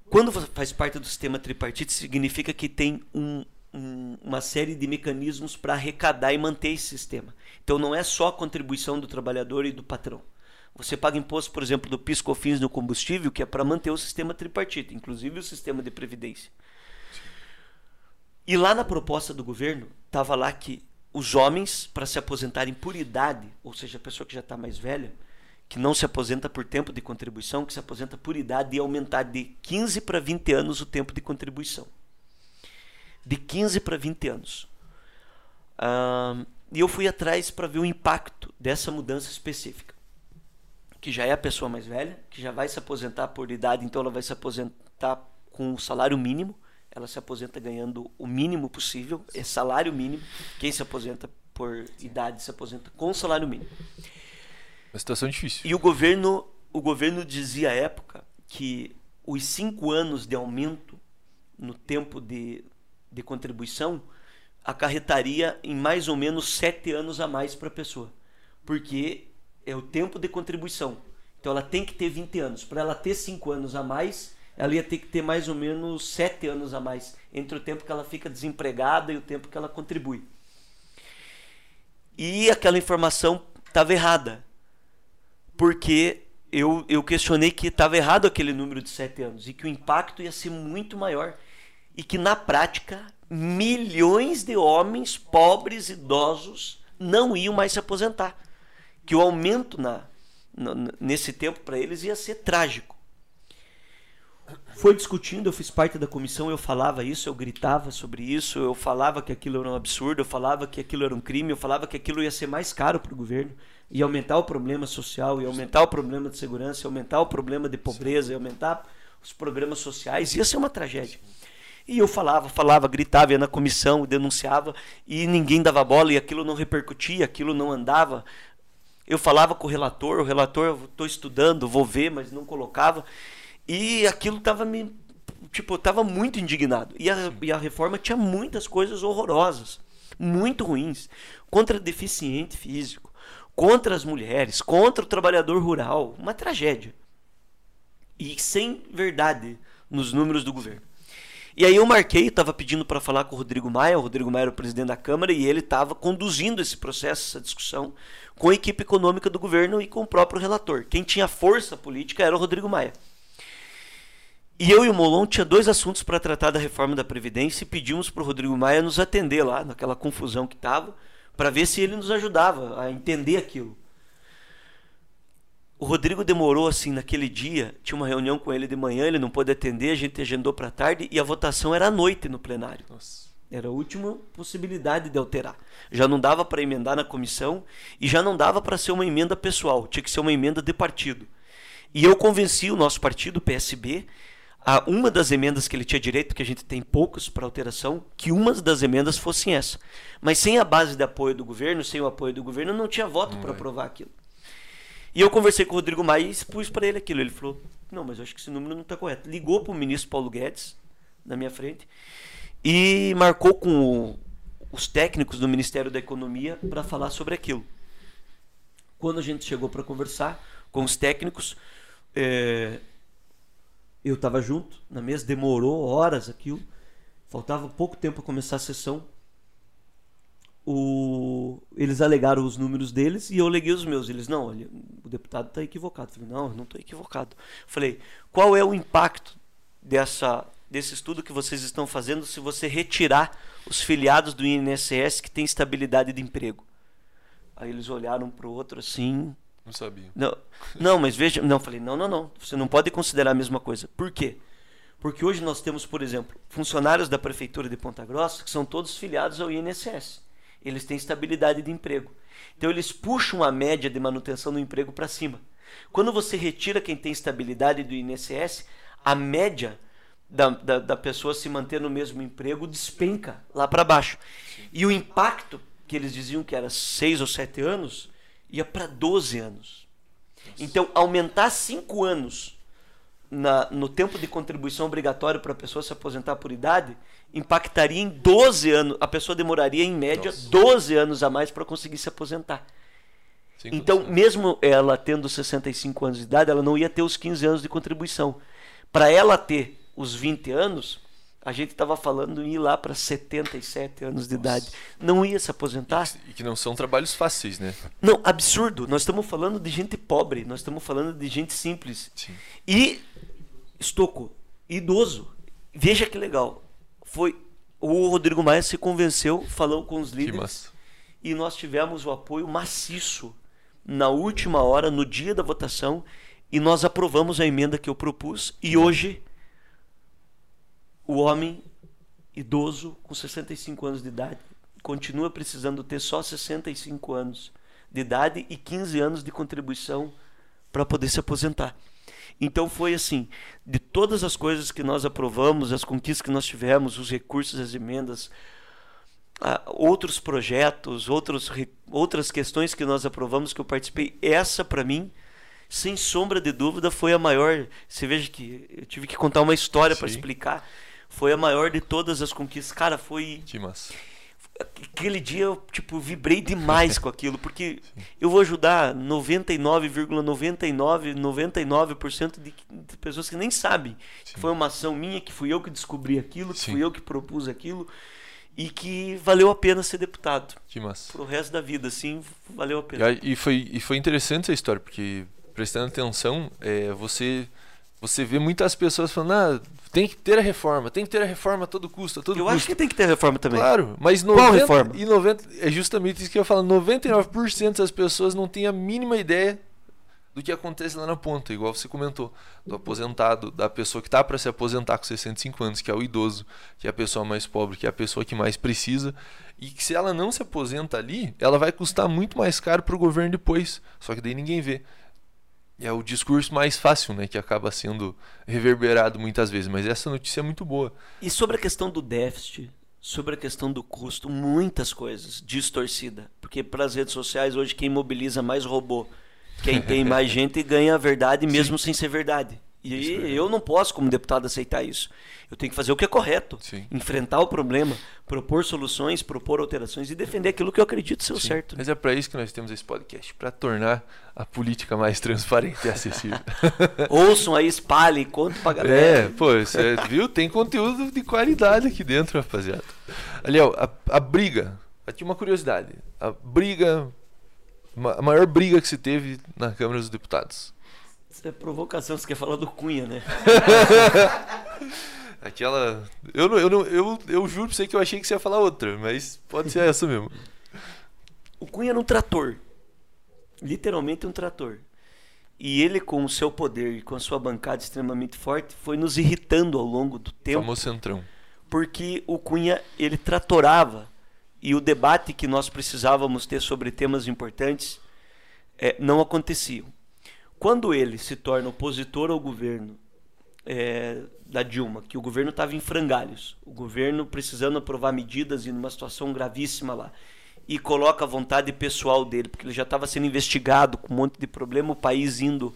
Quando faz parte do sistema tripartite, significa que tem um, um, uma série de mecanismos para arrecadar e manter esse sistema. Então não é só a contribuição do trabalhador e do patrão. Você paga imposto, por exemplo, do PIS/COFINS no combustível, que é para manter o sistema tripartite, inclusive o sistema de previdência. E lá na proposta do governo, estava lá que os homens, para se aposentarem por idade, ou seja, a pessoa que já está mais velha, que não se aposenta por tempo de contribuição, que se aposenta por idade, e aumentar de 15 para 20 anos o tempo de contribuição. De 15 para 20 anos. Uh, e eu fui atrás para ver o impacto dessa mudança específica. Que já é a pessoa mais velha, que já vai se aposentar por idade, então ela vai se aposentar com o salário mínimo. Ela se aposenta ganhando o mínimo possível, é salário mínimo. Quem se aposenta por idade se aposenta com salário mínimo. Uma situação difícil. E o governo, o governo dizia à época que os cinco anos de aumento no tempo de, de contribuição acarretaria em mais ou menos sete anos a mais para a pessoa. Porque é o tempo de contribuição. Então ela tem que ter 20 anos. Para ela ter 5 anos a mais, ela ia ter que ter mais ou menos 7 anos a mais entre o tempo que ela fica desempregada e o tempo que ela contribui. E aquela informação estava errada. Porque eu, eu questionei que estava errado aquele número de 7 anos e que o impacto ia ser muito maior. E que na prática milhões de homens pobres, idosos, não iam mais se aposentar. Que o aumento na, nesse tempo para eles ia ser trágico. Foi discutindo, eu fiz parte da comissão, eu falava isso, eu gritava sobre isso, eu falava que aquilo era um absurdo, eu falava que aquilo era um crime, eu falava que aquilo ia ser mais caro para o governo, ia aumentar o problema social, ia aumentar o problema de segurança, ia aumentar o problema de pobreza, ia aumentar os programas sociais, ia ser uma tragédia. E eu falava, falava, gritava, ia na comissão, denunciava e ninguém dava bola e aquilo não repercutia, aquilo não andava. Eu falava com o relator, o relator, estou estudando, vou ver, mas não colocava. E aquilo estava me. Tipo, estava muito indignado. E a, e a reforma tinha muitas coisas horrorosas, muito ruins. Contra deficiente físico, contra as mulheres, contra o trabalhador rural. Uma tragédia. E sem verdade nos números do governo. E aí eu marquei, estava pedindo para falar com o Rodrigo Maia, o Rodrigo Maia era o presidente da Câmara, e ele estava conduzindo esse processo, essa discussão, com a equipe econômica do governo e com o próprio relator. Quem tinha força política era o Rodrigo Maia. E eu e o Molon tinha dois assuntos para tratar da reforma da Previdência e pedimos para o Rodrigo Maia nos atender lá, naquela confusão que estava, para ver se ele nos ajudava a entender aquilo. O Rodrigo demorou assim naquele dia, tinha uma reunião com ele de manhã, ele não pôde atender, a gente agendou para tarde e a votação era à noite no plenário. Nossa. Era a última possibilidade de alterar. Já não dava para emendar na comissão e já não dava para ser uma emenda pessoal, tinha que ser uma emenda de partido. E eu convenci o nosso partido, o PSB, a uma das emendas que ele tinha direito, que a gente tem poucos para alteração, que uma das emendas fosse essa. Mas sem a base de apoio do governo, sem o apoio do governo, não tinha voto para aprovar aquilo. E eu conversei com o Rodrigo Maia e expus para ele aquilo. Ele falou: Não, mas eu acho que esse número não está correto. Ligou para o ministro Paulo Guedes, na minha frente, e marcou com o, os técnicos do Ministério da Economia para falar sobre aquilo. Quando a gente chegou para conversar com os técnicos, é, eu estava junto na mesa, demorou horas aquilo, faltava pouco tempo para começar a sessão o, eles alegaram os números deles e eu aleguei os meus. Eles, não, olha, o deputado está equivocado. Eu falei, não, eu não estou equivocado. Eu falei, qual é o impacto dessa, desse estudo que vocês estão fazendo se você retirar os filiados do INSS que têm estabilidade de emprego? Aí eles olharam para o outro assim. Não sabia. Não, não, mas veja. Não, falei, não, não, não. Você não pode considerar a mesma coisa. Por quê? Porque hoje nós temos, por exemplo, funcionários da Prefeitura de Ponta Grossa que são todos filiados ao INSS eles têm estabilidade de emprego. Então eles puxam a média de manutenção do emprego para cima. Quando você retira quem tem estabilidade do INSS, a média da, da, da pessoa se manter no mesmo emprego despenca lá para baixo. E o impacto, que eles diziam que era 6 ou 7 anos, ia para 12 anos. Então, aumentar 5 anos na, no tempo de contribuição obrigatório para a pessoa se aposentar por idade impactaria em 12 anos. A pessoa demoraria, em média, Nossa. 12 anos a mais para conseguir se aposentar. Então, mesmo ela tendo 65 anos de idade, ela não ia ter os 15 anos de contribuição. Para ela ter os 20 anos, a gente estava falando em ir lá para 77 anos de Nossa. idade. Não ia se aposentar. E que não são trabalhos fáceis, né? Não, absurdo. Nós estamos falando de gente pobre, nós estamos falando de gente simples. Sim. E estoco, idoso. Veja que legal foi o Rodrigo Maia se convenceu, falou com os líderes e nós tivemos o apoio maciço na última hora, no dia da votação, e nós aprovamos a emenda que eu propus e hoje o homem idoso com 65 anos de idade continua precisando ter só 65 anos de idade e 15 anos de contribuição para poder se aposentar. Então foi assim, de todas as coisas que nós aprovamos, as conquistas que nós tivemos, os recursos, as emendas, outros projetos, outros, outras questões que nós aprovamos que eu participei, essa para mim, sem sombra de dúvida, foi a maior. Você veja que eu tive que contar uma história para explicar. Foi a maior de todas as conquistas. Cara, foi. Que massa aquele dia eu tipo vibrei demais com aquilo porque Sim. eu vou ajudar 99,99 99% de, de pessoas que nem sabem Sim. que foi uma ação minha que fui eu que descobri aquilo que Sim. fui eu que propus aquilo e que valeu a pena ser deputado que massa pro resto da vida assim valeu a pena e, foi e foi interessante essa história porque prestando atenção é, você você vê muitas pessoas falando, ah, tem que ter a reforma, tem que ter a reforma a todo custo, a todo eu custo. acho que tem que ter a reforma também. Claro, mas 90, Qual reforma? E 90, é justamente isso que eu falo, 99% das pessoas não têm a mínima ideia do que acontece lá na ponta, igual você comentou, do aposentado, da pessoa que está para se aposentar com 65 anos, que é o idoso, que é a pessoa mais pobre, que é a pessoa que mais precisa, e que se ela não se aposenta ali, ela vai custar muito mais caro para o governo depois, só que daí ninguém vê é o discurso mais fácil, né, que acaba sendo reverberado muitas vezes, mas essa notícia é muito boa. E sobre a questão do déficit, sobre a questão do custo, muitas coisas distorcida, porque para as redes sociais hoje quem mobiliza mais robô, quem tem mais [LAUGHS] gente ganha a verdade mesmo Sim. sem ser verdade. E eu não posso, como deputado, aceitar isso. Eu tenho que fazer o que é correto. Sim. Enfrentar o problema, propor soluções, propor alterações e defender aquilo que eu acredito ser o certo. Mas é para isso que nós temos esse podcast para tornar a política mais transparente e acessível. [LAUGHS] Ouçam aí, espalhem, contem pra galera. É, pô, você viu? Tem conteúdo de qualidade aqui dentro, rapaziada. Ali, ó, a, a briga. Aqui uma curiosidade. A briga. A maior briga que se teve na Câmara dos Deputados isso é provocação, você quer falar do Cunha, né? [LAUGHS] Aquela. Eu, eu, eu, eu, eu juro pra você que eu achei que você ia falar outra, mas pode ser essa mesmo. O Cunha era um trator. Literalmente um trator. E ele, com o seu poder e com a sua bancada extremamente forte, foi nos irritando ao longo do tempo. Famoso centrão. Porque o Cunha, ele tratorava. E o debate que nós precisávamos ter sobre temas importantes é, não aconteciam. Quando ele se torna opositor ao governo é, da Dilma, que o governo estava em frangalhos, o governo precisando aprovar medidas e numa situação gravíssima lá, e coloca a vontade pessoal dele, porque ele já estava sendo investigado com um monte de problema, o país indo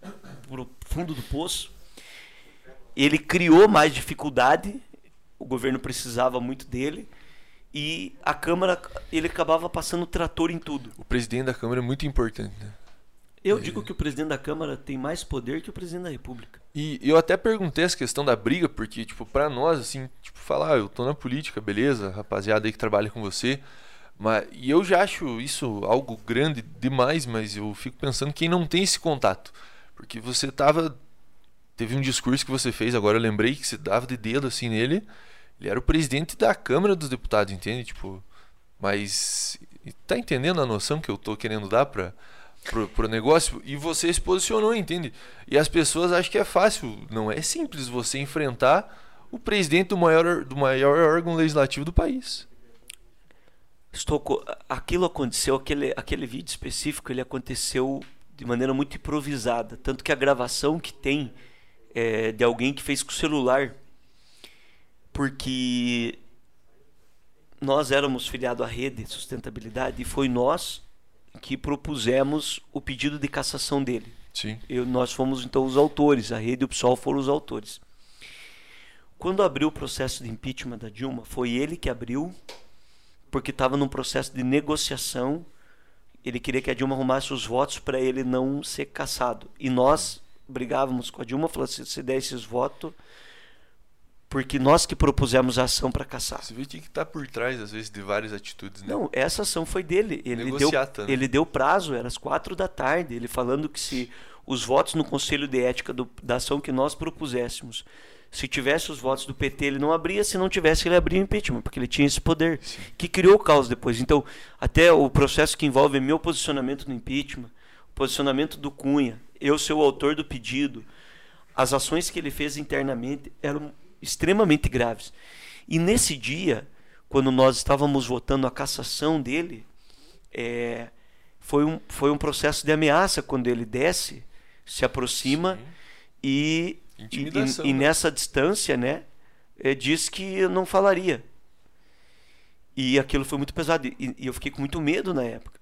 para o fundo do poço. Ele criou mais dificuldade, o governo precisava muito dele e a Câmara ele acabava passando trator em tudo. O presidente da Câmara é muito importante. Né? Eu digo que o presidente da Câmara tem mais poder que o presidente da República. E eu até perguntei essa questão da briga, porque, tipo, pra nós, assim, tipo, falar, ah, eu tô na política, beleza, rapaziada aí que trabalha com você. Mas, e eu já acho isso algo grande demais, mas eu fico pensando quem não tem esse contato. Porque você tava. Teve um discurso que você fez, agora eu lembrei que você dava de dedo assim nele. Ele era o presidente da Câmara dos Deputados, entende? Tipo. Mas. Tá entendendo a noção que eu tô querendo dar pra pro, pro negócio e você se posicionou, entende? E as pessoas acham que é fácil. Não é simples você enfrentar o presidente do maior, do maior órgão legislativo do país. Estou, aquilo aconteceu, aquele, aquele vídeo específico, ele aconteceu de maneira muito improvisada. Tanto que a gravação que tem é de alguém que fez com o celular. Porque nós éramos filiados à rede sustentabilidade e foi nós que propusemos o pedido de cassação dele. Sim. Eu, nós fomos então os autores, a rede e o PSOL foram os autores. Quando abriu o processo de impeachment da Dilma, foi ele que abriu, porque estava num processo de negociação. Ele queria que a Dilma arrumasse os votos para ele não ser cassado. E nós brigávamos com a Dilma, falando: se você der esses votos, porque nós que propusemos a ação para caçar. Você vê que está por trás, às vezes, de várias atitudes. Né? Não, essa ação foi dele. Ele Negociata, deu, né? ele deu prazo, era às quatro da tarde, ele falando que se os votos no Conselho de Ética do, da ação que nós propuséssemos, se tivesse os votos do PT, ele não abria, se não tivesse, ele abria o impeachment, porque ele tinha esse poder, Sim. que criou o caos depois. Então, até o processo que envolve meu posicionamento no impeachment, o posicionamento do Cunha, eu ser o autor do pedido, as ações que ele fez internamente eram extremamente graves. E nesse dia, quando nós estávamos votando a cassação dele, é, foi, um, foi um processo de ameaça quando ele desce, se aproxima e, e, e, e, né? nessa distância, né, é, diz que não falaria. E aquilo foi muito pesado e, e eu fiquei com muito medo na época.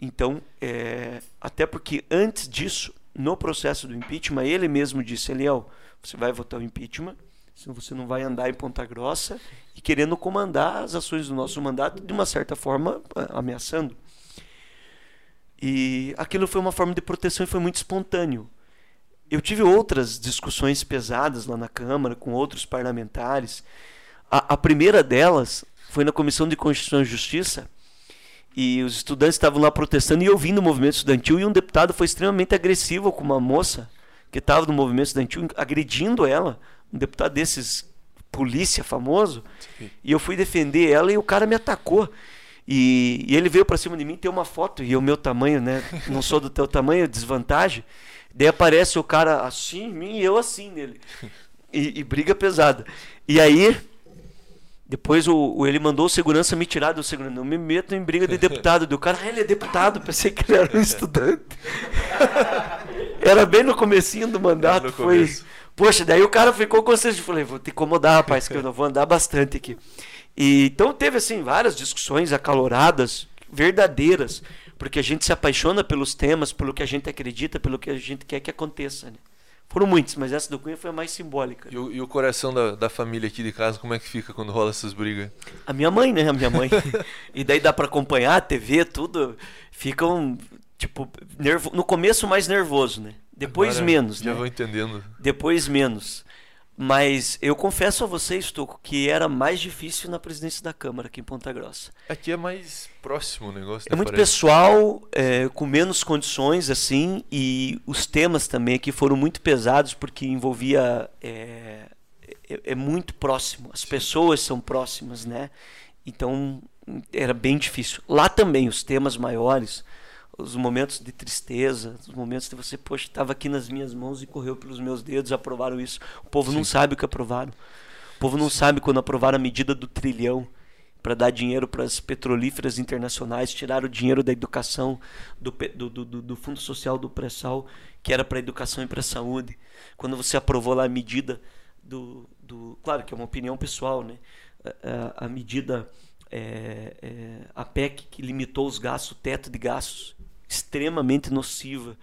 Então, é, até porque antes disso, no processo do impeachment, ele mesmo disse: Eliel, você vai votar o impeachment, senão você não vai andar em Ponta Grossa e querendo comandar as ações do nosso mandato de uma certa forma ameaçando. E aquilo foi uma forma de proteção e foi muito espontâneo. Eu tive outras discussões pesadas lá na Câmara com outros parlamentares. A, a primeira delas foi na Comissão de Constituição e Justiça e os estudantes estavam lá protestando e ouvindo o movimento estudantil e um deputado foi extremamente agressivo com uma moça que estava no movimento estudantil, agredindo ela, um deputado desses polícia famoso, Sim. e eu fui defender ela e o cara me atacou. E, e ele veio para cima de mim, tem uma foto, e o meu tamanho, né? [LAUGHS] Não sou do teu tamanho, desvantagem. Daí aparece o cara assim em mim e eu assim nele. E, e briga pesada. E aí, depois o, o, ele mandou o segurança me tirar do segurança. Não me meto em briga de deputado. Do cara, ah, ele é deputado. Pensei que ele era um [LAUGHS] estudante. [LAUGHS] era bem no comecinho do mandato. Foi. Poxa, daí o cara ficou consciente. Falei, vou te incomodar, rapaz, que eu não vou andar bastante aqui. E, então teve assim várias discussões acaloradas, verdadeiras, porque a gente se apaixona pelos temas, pelo que a gente acredita, pelo que a gente quer que aconteça. Né? Foram muitos, mas essa do Cunha foi a mais simbólica. E o, e o coração da, da, família aqui de casa, como é que fica quando rola essas brigas? A minha mãe, né? A minha mãe. [LAUGHS] e daí dá para acompanhar a TV, tudo. Ficam, tipo, nervo... no começo mais nervoso, né? Depois Agora, menos, já né? vou entendendo. Depois menos. Mas eu confesso a vocês, Tuco, que era mais difícil na presidência da Câmara aqui em Ponta Grossa. Aqui é mais próximo o negócio. É né, muito pessoal, é, com menos condições, assim, e os temas também aqui foram muito pesados porque envolvia. É, é, é muito próximo, as pessoas são próximas, né? Então era bem difícil. Lá também, os temas maiores os momentos de tristeza, os momentos de você, poxa, estava aqui nas minhas mãos e correu pelos meus dedos, aprovaram isso. O povo Sim. não sabe o que aprovaram. O povo não sabe quando aprovaram a medida do trilhão para dar dinheiro para as petrolíferas internacionais, tiraram o dinheiro da educação, do, do, do, do Fundo Social do Pré-Sal, que era para educação e para saúde. Quando você aprovou lá a medida do. do claro que é uma opinião pessoal, né? A, a, a medida. É, é, a PEC que limitou os gastos, o teto de gastos extremamente nociva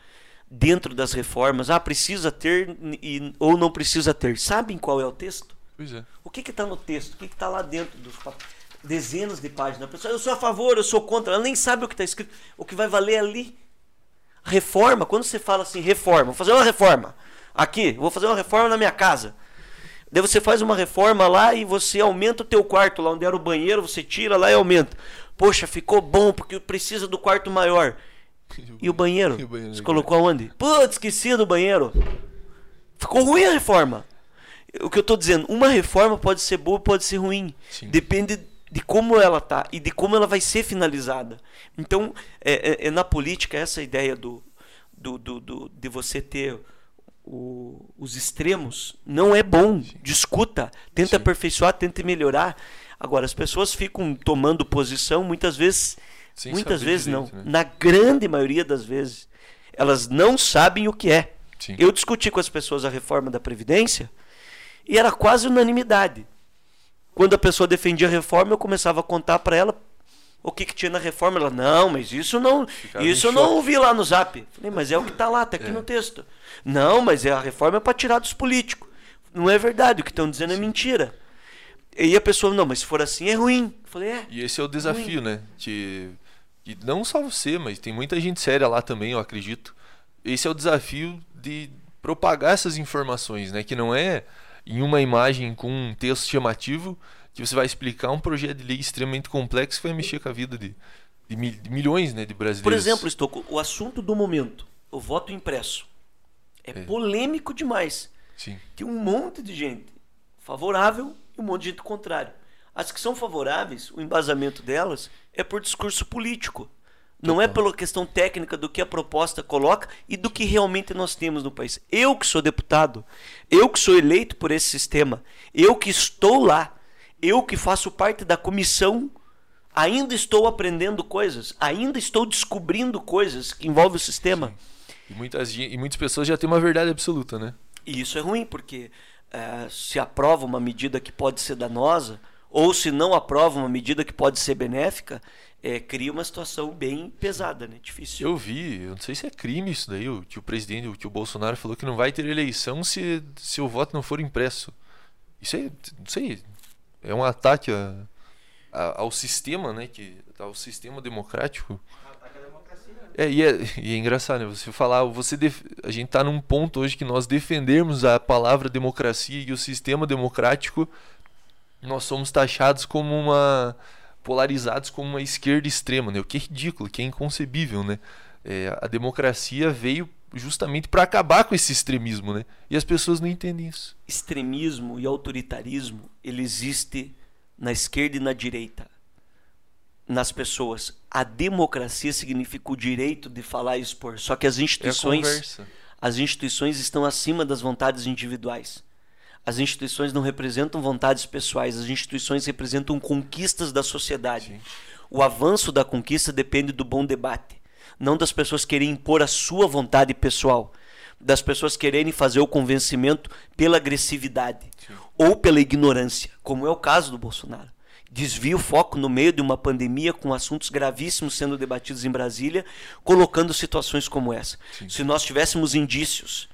dentro das reformas. Ah, precisa ter e, ou não precisa ter. Sabem qual é o texto? Pois é. O que está no texto? O que está lá dentro dos dezenas de páginas? Pessoa, eu sou a favor, eu sou contra. Ela nem sabe o que está escrito. O que vai valer ali. Reforma, quando você fala assim, reforma, vou fazer uma reforma. Aqui, vou fazer uma reforma na minha casa. Daí você faz uma reforma lá e você aumenta o teu quarto, lá onde era o banheiro, você tira lá e aumenta. Poxa, ficou bom porque precisa do quarto maior. [LAUGHS] E o banheiro? E o banheiro Você colocou aonde? Putz, esqueci do banheiro. Ficou ruim a reforma. O que eu estou dizendo, uma reforma pode ser boa, pode ser ruim. Sim. Depende de como ela tá e de como ela vai ser finalizada. Então, é, é, é na política essa ideia do, do, do, do de você ter o, os extremos não é bom. Sim. Discuta, tenta Sim. aperfeiçoar, tenta melhorar. Agora, as pessoas ficam tomando posição muitas vezes Sem muitas vezes direito, não. Né? Na grande maioria das vezes, elas não sabem o que é. Sim. Eu discuti com as pessoas a reforma da Previdência e era quase unanimidade. Quando a pessoa defendia a reforma, eu começava a contar para ela o que, que tinha na reforma. Ela, não, mas isso não, isso eu não ouvi lá no zap. Falei, mas é o que está lá, está aqui é. no texto. Não, mas é a reforma é para tirar dos políticos. Não é verdade, o que estão dizendo é Sim. é mentira. E a pessoa, não, mas se for assim é ruim. falei, é. E esse é o desafio, ruim. né? De e não só você, mas tem muita gente séria lá também, eu acredito. Esse é o desafio de propagar essas informações, né? Que não é em uma imagem com um texto chamativo que você vai explicar um projeto de lei extremamente complexo que vai mexer com a vida de, de, milhões né, de brasileiros. Por exemplo, Estouco, o assunto do momento, o voto impresso, é, é. polêmico demais. Sim. Tem um monte de gente favorável e um monte de gente contrário. As que são favoráveis, o embasamento delas é por discurso político. Não é pela questão técnica do que a proposta coloca e do que realmente nós temos no país. Eu que sou deputado, eu que sou eleito por esse sistema, eu que estou lá, Eu que faço parte da comissão, ainda estou aprendendo coisas, ainda estou descobrindo coisas que envolvem o sistema. E muitas, e muitas pessoas já têm uma verdade absoluta, né? E isso é ruim, porque é, se aprova uma medida que pode ser danosa, ou se não aprova uma medida que pode ser benéfica, é, cria uma situação bem pesada, né? Difícil. Eu vi, eu não sei se é crime isso daí, o que o presidente, o que o Bolsonaro falou que não vai ter eleição se, se o voto não for impresso. Isso aí, não sei, é um ataque a, a, ao sistema, né? Que, ao sistema democrático. É, e é, e é engraçado, né? Você falar, você def... a gente está num ponto hoje que nós defendemos a palavra democracia e o sistema democrático, nós somos taxados como uma polarizados como uma esquerda extrema, né? O que é ridículo, que é inconcebível, né? É, a democracia veio justamente para acabar com esse extremismo, né? E as pessoas não entendem isso. Extremismo e autoritarismo, ele existe na esquerda e na direita. Nas pessoas, a democracia significa o direito de falar e expor. Só que as instituições, é as instituições estão acima das vontades individuais. As instituições não representam vontades pessoais, as instituições representam conquistas da sociedade. Sim. O avanço da conquista depende do bom debate, não das pessoas quererem impor a sua vontade pessoal, das pessoas quererem fazer o convencimento pela agressividade Sim. ou pela ignorância, como é o caso do Bolsonaro. Desvia o foco no meio de uma pandemia com assuntos gravíssimos sendo debatidos em Brasília, colocando situações como essa. Sim. Se nós tivéssemos indícios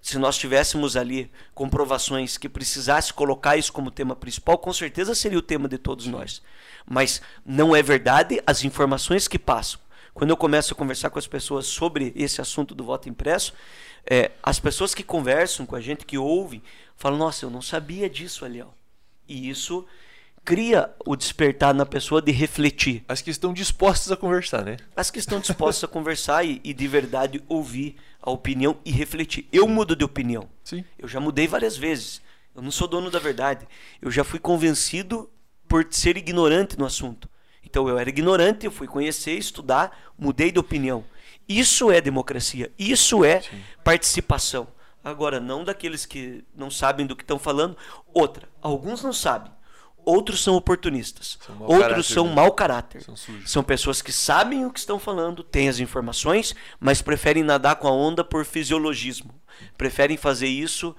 se nós tivéssemos ali comprovações que precisasse colocar isso como tema principal, com certeza seria o tema de todos nós. Mas não é verdade as informações que passam. Quando eu começo a conversar com as pessoas sobre esse assunto do voto impresso, é, as pessoas que conversam com a gente, que ouvem, falam: Nossa, eu não sabia disso, Aliel. E isso cria o despertar na pessoa de refletir. As que estão dispostas a conversar, né? As que estão dispostas a conversar e, e, de verdade ouvir a opinião e refletir. Eu mudo de opinião. Sim. Eu já mudei várias vezes. Eu não sou dono da verdade. Eu já fui convencido por ser ignorante no assunto. Então eu era ignorante, eu fui conhecer, estudar, mudei de opinião. Isso é democracia. Isso é Sim. participação. Agora, não daqueles que não sabem do que estão falando. Outra, alguns não sabem outros são oportunistas, são outros caráter, são né? mau caráter. São, são, pessoas que sabem o que estão falando, têm as informações, mas preferem nadar com a onda por fisiologismo. Preferem fazer isso,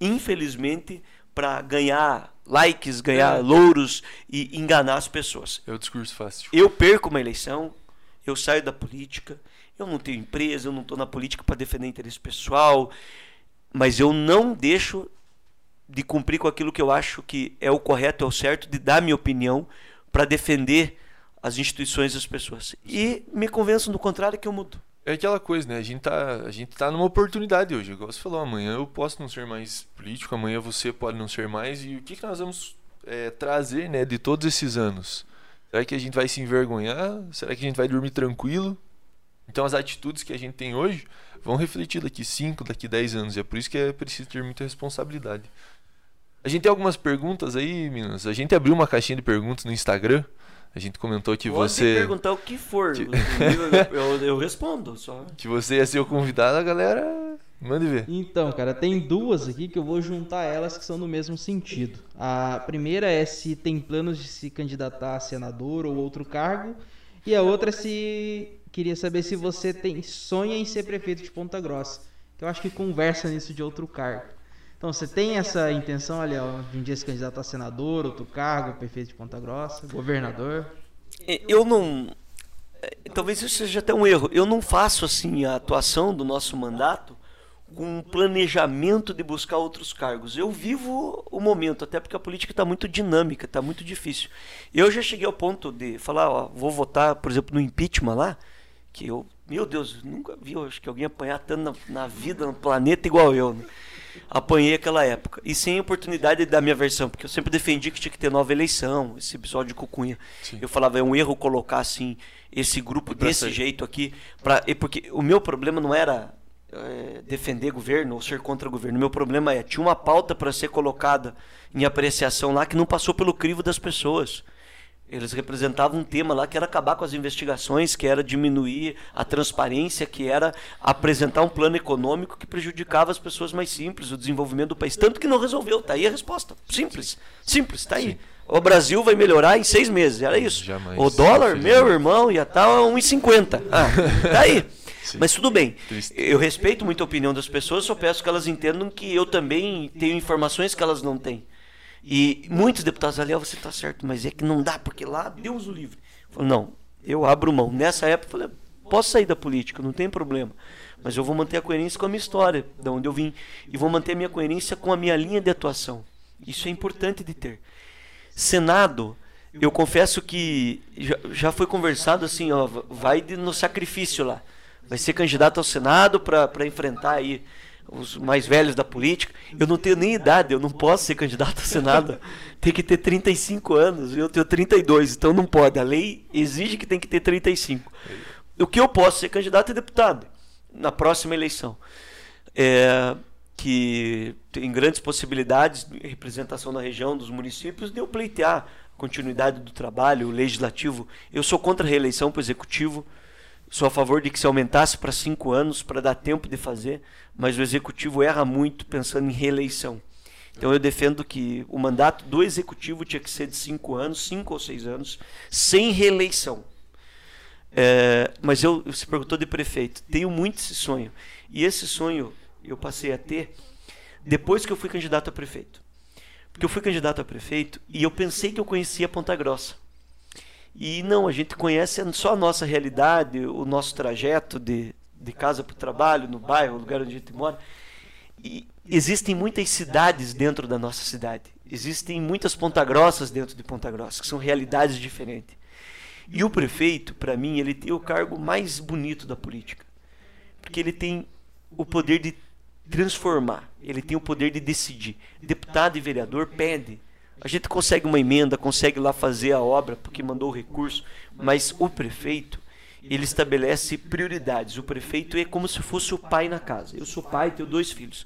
infelizmente, para ganhar likes, ganhar é. louros e enganar as pessoas. É o discurso fácil. Eu perco uma eleição, eu saio da política, eu não tenho empresa, eu não estou na política para defender interesse pessoal, mas eu não deixo de cumprir com aquilo que eu acho que é o correto, é o certo, de dar minha opinião para defender as instituições e as pessoas. E me convenço do contrário que eu mudo. É aquela coisa, né? A gente tá, a gente tá numa oportunidade hoje. Igual você falou, amanhã eu posso não ser mais político, amanhã você pode não ser mais. E o que, que nós vamos é, trazer, né, de todos esses anos? Será que a gente vai se envergonhar? Será que a gente vai dormir tranquilo? Então as atitudes que a gente tem hoje vão refletir daqui 5, daqui 10 anos. E é por isso que é preciso ter muita responsabilidade. A gente tem algumas perguntas aí, meninas. A gente abriu uma caixinha de perguntas no Instagram. A gente comentou que Pode você. perguntar o que for. Que... eu, eu, eu, respondo só. Que você ia ser o convidado, a galera. Mande ver. Então, cara, tem duas aqui que eu vou juntar elas que são no mesmo sentido. A primeira é se tem planos de se candidatar a senador ou outro cargo. E a outra é se. Queria saber se você tem sonha em ser prefeito de Ponta Grossa. Que eu acho que conversa nisso de outro cargo. Então, você tem essa intenção, olha, de um dia se candidato a senador, outro cargo, prefeito de Ponta Grossa, governador? Eu não. É, talvez isso seja até um erro. Eu não faço assim a atuação do nosso mandato com um planejamento de buscar outros cargos. Eu vivo o momento, até porque a política está muito dinâmica, está muito difícil. Eu já cheguei ao ponto de falar, ó, vou votar, por exemplo, no impeachment lá, que eu, meu Deus, nunca vi, acho que alguém apanhar tanto na, na vida, no planeta igual eu. Né? Apanhei aquela época. E sem oportunidade da minha versão, porque eu sempre defendi que tinha que ter nova eleição, esse episódio de Cucunha. Sim. Eu falava, é um erro colocar assim esse grupo desse sair. jeito aqui. Pra, porque o meu problema não era é, defender governo ou ser contra governo. O meu problema é, tinha uma pauta para ser colocada em apreciação lá que não passou pelo crivo das pessoas. Eles representavam um tema lá que era acabar com as investigações, que era diminuir a transparência, que era apresentar um plano econômico que prejudicava as pessoas mais simples, o desenvolvimento do país. Tanto que não resolveu. Tá aí a resposta. Simples. Simples, tá aí. O Brasil vai melhorar em seis meses, era isso. Jamais, o dólar, meu irmão, ia estar a 1,50. Ah, tá aí. [LAUGHS] Sim. Mas tudo bem. Triste. Eu respeito muito a opinião das pessoas, só peço que elas entendam que eu também tenho informações que elas não têm. E muitos deputados ali, você está certo, mas é que não dá, porque lá Deus o livre. Falo, não, eu abro mão. Nessa época, eu falei, posso sair da política, não tem problema. Mas eu vou manter a coerência com a minha história, de onde eu vim. E vou manter a minha coerência com a minha linha de atuação. Isso é importante de ter. Senado, eu confesso que já, já foi conversado assim, ó, vai de- no sacrifício lá. Vai ser candidato ao Senado para enfrentar aí os mais velhos da política. Eu não tenho nem idade, eu não posso ser candidato ao Senado. [LAUGHS] Tem que ter 35 anos, eu tenho 32, então não pode. A lei exige que tem que ter 35. O que eu posso ser candidato é deputado na próxima eleição. É, que tem grandes possibilidades de representação na região dos municípios de eu pleitear continuidade do trabalho, o legislativo. Eu sou contra a reeleição para o executivo. Sou a favor de que se aumentasse para cinco anos para dar tempo de fazer, mas o executivo erra muito pensando em reeleição. Então eu defendo que o mandato do executivo tinha que ser de cinco anos, cinco ou seis anos, sem reeleição. É, mas eu, você perguntou de prefeito. Tenho muito esse sonho. E esse sonho eu passei a ter depois que eu fui candidato a prefeito. Porque eu fui candidato a prefeito e eu pensei que eu conhecia Ponta Grossa. E não, a gente conhece só a nossa realidade, o nosso trajeto de, de casa para o trabalho, no bairro, o lugar onde a gente mora. E existem muitas cidades dentro da nossa cidade. Existem muitas Ponta Grossas dentro de Ponta Grossa, que são realidades diferentes. E o prefeito, para mim, ele tem o cargo mais bonito da política. Porque ele tem o poder de transformar, ele tem o poder de decidir. Deputado e vereador pede. A gente consegue uma emenda, consegue lá fazer a obra porque mandou o recurso, mas o prefeito, ele estabelece prioridades. O prefeito é como se fosse o pai na casa. Eu sou pai, tenho dois filhos.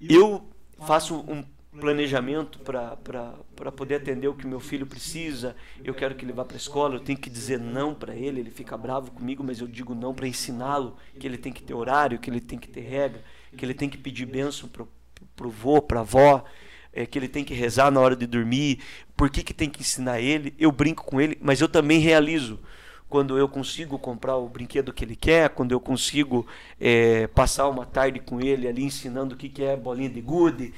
Eu faço um planejamento para poder atender o que meu filho precisa. Eu quero que ele vá para a escola, eu tenho que dizer não para ele, ele fica bravo comigo, mas eu digo não para ensiná-lo que ele tem que ter horário, que ele tem que ter regra, que ele tem que pedir bênção para o vô, para a avó, é, que ele tem que rezar na hora de dormir, por que, que tem que ensinar ele. Eu brinco com ele, mas eu também realizo quando eu consigo comprar o brinquedo que ele quer, quando eu consigo é, passar uma tarde com ele ali ensinando o que, que é bolinha de gude.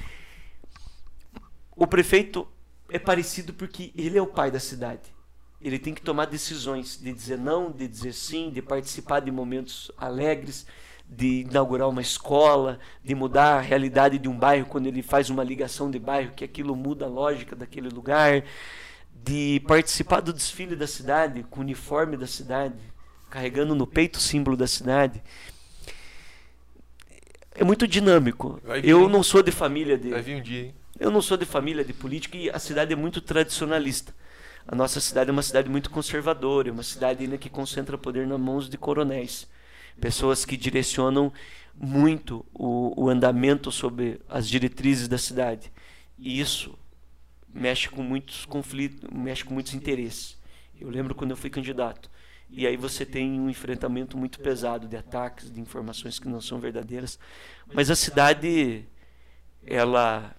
O prefeito é parecido porque ele é o pai da cidade. Ele tem que tomar decisões de dizer não, de dizer sim, de participar de momentos alegres, de inaugurar uma escola, de mudar a realidade de um bairro quando ele faz uma ligação de bairro, que aquilo muda a lógica daquele lugar, de participar do desfile da cidade, com o uniforme da cidade, carregando no peito o símbolo da cidade. É muito dinâmico. Eu não sou de família de Vai vir um dia, hein? eu não sou de família de política e a cidade é muito tradicionalista. A nossa cidade é uma cidade muito conservadora, é uma cidade ainda que concentra poder nas mãos de coronéis. Pessoas que direcionam muito o, o andamento sobre as diretrizes da cidade. E isso mexe com muitos conflitos, mexe com muitos interesses. Eu lembro quando eu fui candidato. E aí você tem um enfrentamento muito pesado de ataques, de informações que não são verdadeiras. Mas a cidade, ela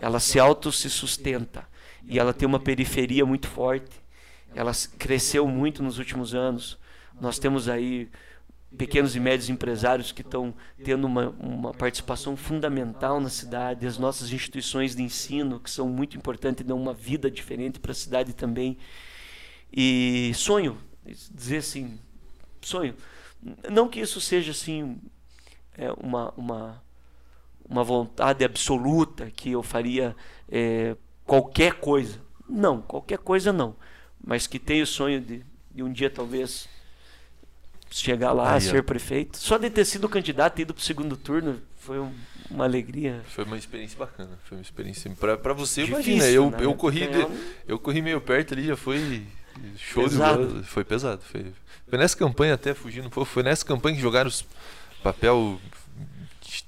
ela se auto se sustenta e ela tem uma periferia muito forte. Ela cresceu muito nos últimos anos. Nós temos aí pequenos e médios empresários que estão tendo uma, uma participação fundamental na cidade, as nossas instituições de ensino, que são muito importantes, dão uma vida diferente para a cidade também. E sonho, dizer assim, sonho. Não que isso seja assim é, uma, uma, uma vontade absoluta que eu faria é, qualquer coisa. Não, qualquer coisa não. Mas que tenho o sonho de, de um dia talvez chegar lá, Aí, ó. ser prefeito. Só de ter sido candidato e ido para o segundo turno foi um- uma alegria. Foi uma experiência bacana. Foi uma experiência. Pra, pra você, Difícil, imagina, eu, né? eu, corri de- eu corri meio perto ali, já foi show Pesado. de bola. Foi pesado. Foi, foi nessa campanha até fugindo. Foi, foi nessa campanha que jogaram os papel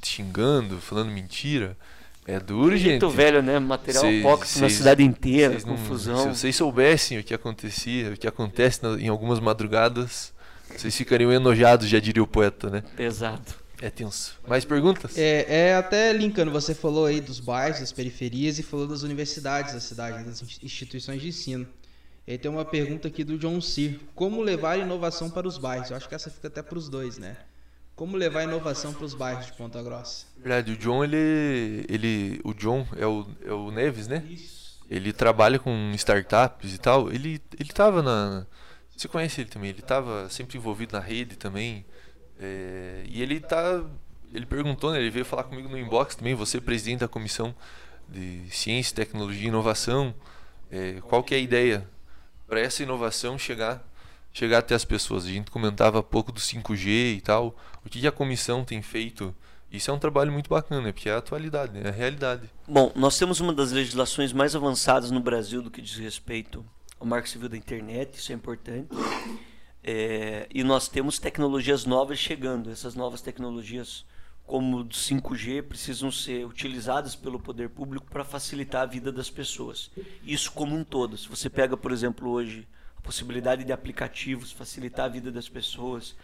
xingando, falando mentira. É duro, gente. Muito velho, né? Material Cês- apócrifo na cidade inteira, Vocês não- confusão. se vocês soubessem o que acontecia, o que acontece na- em algumas madrugadas, vocês ficariam enojados, já diria o poeta, né? Pesado. É tenso. Mais perguntas? É, é, até linkando, você falou aí dos bairros, das periferias e falou das universidades da cidade, das instituições de ensino. E aí tem uma pergunta aqui do John Cyr. Como levar inovação para os bairros? Eu acho que essa fica até para os dois, né? Como levar inovação para os bairros de Ponta Grossa? Verdade, o John, ele. ele o John é o, é o Neves, né? Ele trabalha com startups e tal. Ele, ele tava na. Você conhece ele também? Ele estava sempre envolvido na rede também. É, e ele tá. Ele perguntou, né, ele veio falar comigo no inbox também, você presidente da comissão de ciência, tecnologia e inovação. É, qual que é a ideia para essa inovação chegar chegar até as pessoas? A gente comentava pouco do 5G e tal. O que a comissão tem feito? Isso é um trabalho muito bacana, porque é a atualidade, né? é a realidade. Bom, nós temos uma das legislações mais avançadas no Brasil do que diz respeito ao marco civil da internet, isso é importante. É, e nós temos tecnologias novas chegando. Essas novas tecnologias, como o 5G, precisam ser utilizadas pelo poder público para facilitar a vida das pessoas. Isso como um todo. Se você pega, por exemplo, hoje a possibilidade de aplicativos, facilitar a vida das pessoas,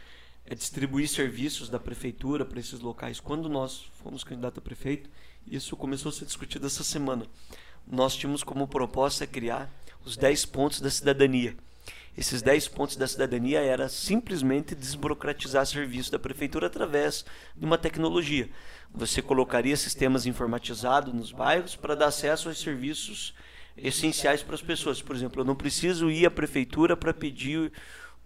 é distribuir serviços da prefeitura para esses locais. Quando nós fomos candidato a prefeito, isso começou a ser discutido essa semana. Nós tínhamos como proposta criar os 10 pontos da cidadania esses 10 pontos da cidadania era simplesmente desburocratizar serviço da prefeitura através de uma tecnologia. Você colocaria sistemas informatizados nos bairros para dar acesso aos serviços essenciais para as pessoas. Por exemplo, eu não preciso ir à prefeitura para pedir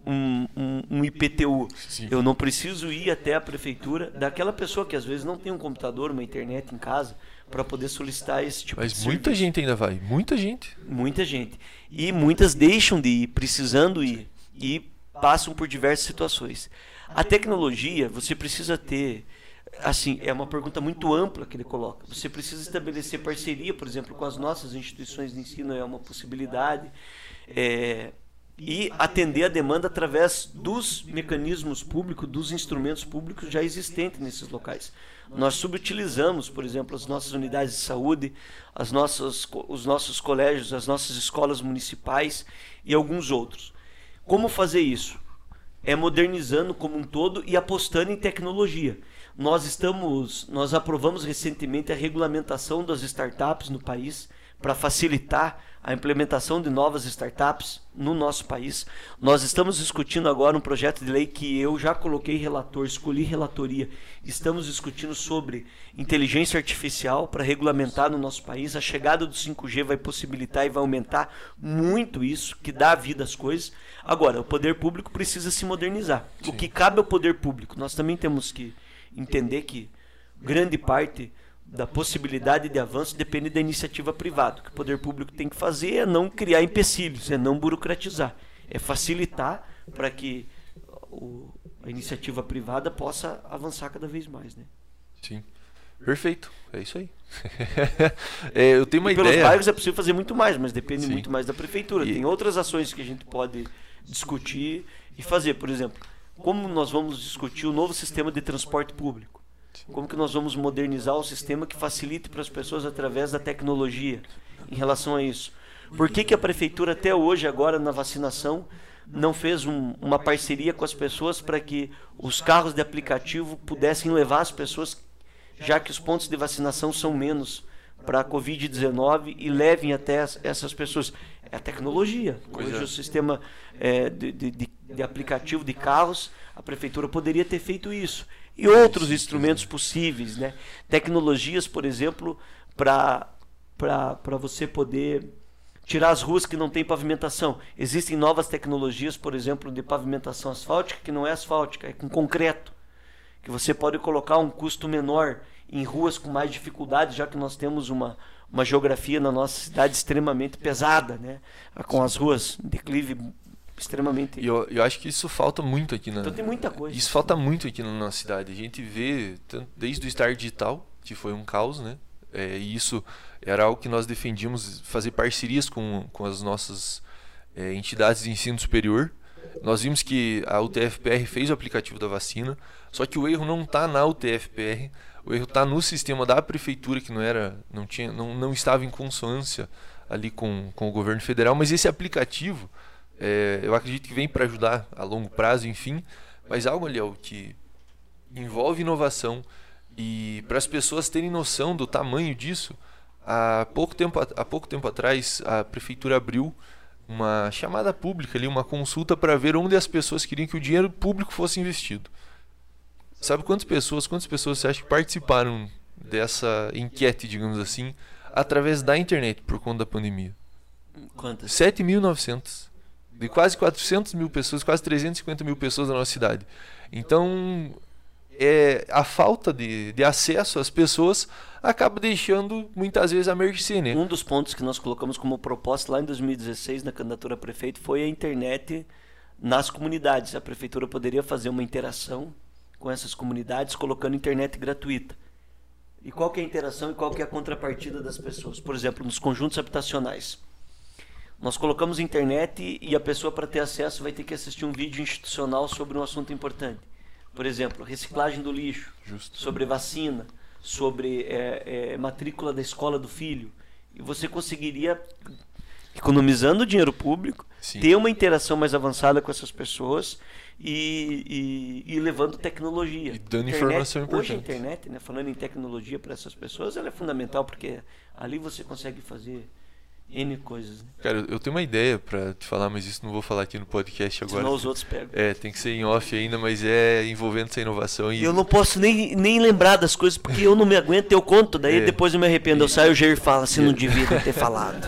um, um, um IPTU. Sim. Eu não preciso ir até a prefeitura daquela pessoa que às vezes não tem um computador, uma internet em casa para poder solicitar esse tipo Mas de muita serviço. gente ainda vai, muita gente. Muita gente. E muitas deixam de ir, precisando ir, e passam por diversas situações. A tecnologia, você precisa ter. Assim, é uma pergunta muito ampla que ele coloca. Você precisa estabelecer parceria, por exemplo, com as nossas instituições de ensino, é uma possibilidade. É, e atender a demanda através dos mecanismos públicos, dos instrumentos públicos já existentes nesses locais. Nós subutilizamos, por exemplo, as nossas unidades de saúde, as nossas, os nossos colégios, as nossas escolas municipais e alguns outros. Como fazer isso? É modernizando como um todo e apostando em tecnologia. Nós estamos, nós aprovamos recentemente a regulamentação das startups no país para facilitar a implementação de novas startups no nosso país. Nós estamos discutindo agora um projeto de lei que eu já coloquei relator, escolhi relatoria. Estamos discutindo sobre inteligência artificial para regulamentar no nosso país. A chegada do 5G vai possibilitar e vai aumentar muito isso, que dá vida às coisas. Agora, o poder público precisa se modernizar. Sim. O que cabe ao poder público, nós também temos que entender que grande parte da possibilidade de avanço depende da iniciativa privada. O que o poder público tem que fazer é não criar empecilhos, é não burocratizar, é facilitar para que o, a iniciativa privada possa avançar cada vez mais, né? Sim. Perfeito, é isso aí. [LAUGHS] é, eu tenho uma e ideia. Pelos bairros é possível fazer muito mais, mas depende Sim. muito mais da prefeitura. E... Tem outras ações que a gente pode discutir e fazer, por exemplo, como nós vamos discutir o novo sistema de transporte público como que nós vamos modernizar o sistema que facilite para as pessoas através da tecnologia em relação a isso? Por que, que a prefeitura até hoje, agora na vacinação, não fez um, uma parceria com as pessoas para que os carros de aplicativo pudessem levar as pessoas, já que os pontos de vacinação são menos para a Covid-19 e levem até essas pessoas? É a tecnologia. Hoje é. o sistema é, de, de, de aplicativo de carros, a prefeitura poderia ter feito isso e outros instrumentos possíveis, né? Tecnologias, por exemplo, para você poder tirar as ruas que não têm pavimentação. Existem novas tecnologias, por exemplo, de pavimentação asfáltica que não é asfáltica, é com concreto, que você pode colocar um custo menor em ruas com mais dificuldade, já que nós temos uma uma geografia na nossa cidade extremamente pesada, né? Com as ruas declive extremamente. E eu, eu acho que isso falta muito aqui na. Então tem muita coisa. Isso falta muito aqui na nossa cidade. A gente vê desde o Star Digital, que foi um caos, né? É, e isso era algo que nós defendíamos fazer parcerias com, com as nossas é, entidades de ensino superior. Nós vimos que a UTFPR fez o aplicativo da vacina, só que o erro não está na UTFPR, o erro está no sistema da prefeitura que não era, não tinha, não, não estava em consonância ali com, com o governo federal, mas esse aplicativo é, eu acredito que vem para ajudar a longo prazo, enfim, mas algo ali ó, que envolve inovação. E para as pessoas terem noção do tamanho disso, há pouco tempo, há pouco tempo atrás a prefeitura abriu uma chamada pública ali, uma consulta para ver onde as pessoas queriam que o dinheiro público fosse investido. Sabe quantas pessoas, quantas pessoas você acha que participaram dessa enquete, digamos assim, através da internet por conta da pandemia? Quantas? 7.900. De quase 400 mil pessoas, quase 350 mil pessoas na nossa cidade. Então, é, a falta de, de acesso às pessoas acaba deixando muitas vezes a mercê, né? Um dos pontos que nós colocamos como proposta lá em 2016 na candidatura a prefeito foi a internet nas comunidades. A prefeitura poderia fazer uma interação com essas comunidades colocando internet gratuita. E qual que é a interação e qual que é a contrapartida das pessoas? Por exemplo, nos conjuntos habitacionais. Nós colocamos internet e a pessoa para ter acesso vai ter que assistir um vídeo institucional sobre um assunto importante. Por exemplo, reciclagem do lixo, Justo. sobre vacina, sobre é, é, matrícula da escola do filho. E você conseguiria, economizando dinheiro público, Sim. ter uma interação mais avançada com essas pessoas e, e, e levando tecnologia. E dando Internet- informação Hoje a importante. internet, né, falando em tecnologia para essas pessoas, ela é fundamental porque ali você consegue fazer N coisas. Né? Cara, eu tenho uma ideia pra te falar, mas isso não vou falar aqui no podcast agora. Senão os outros pegam. É, tem que ser em off ainda, mas é envolvendo essa inovação e eu não posso nem, nem lembrar das coisas porque eu não me aguento, eu conto, daí É. depois eu me arrependo. Eu saio e o Jair fala assim, não [LAUGHS] devia ter falado.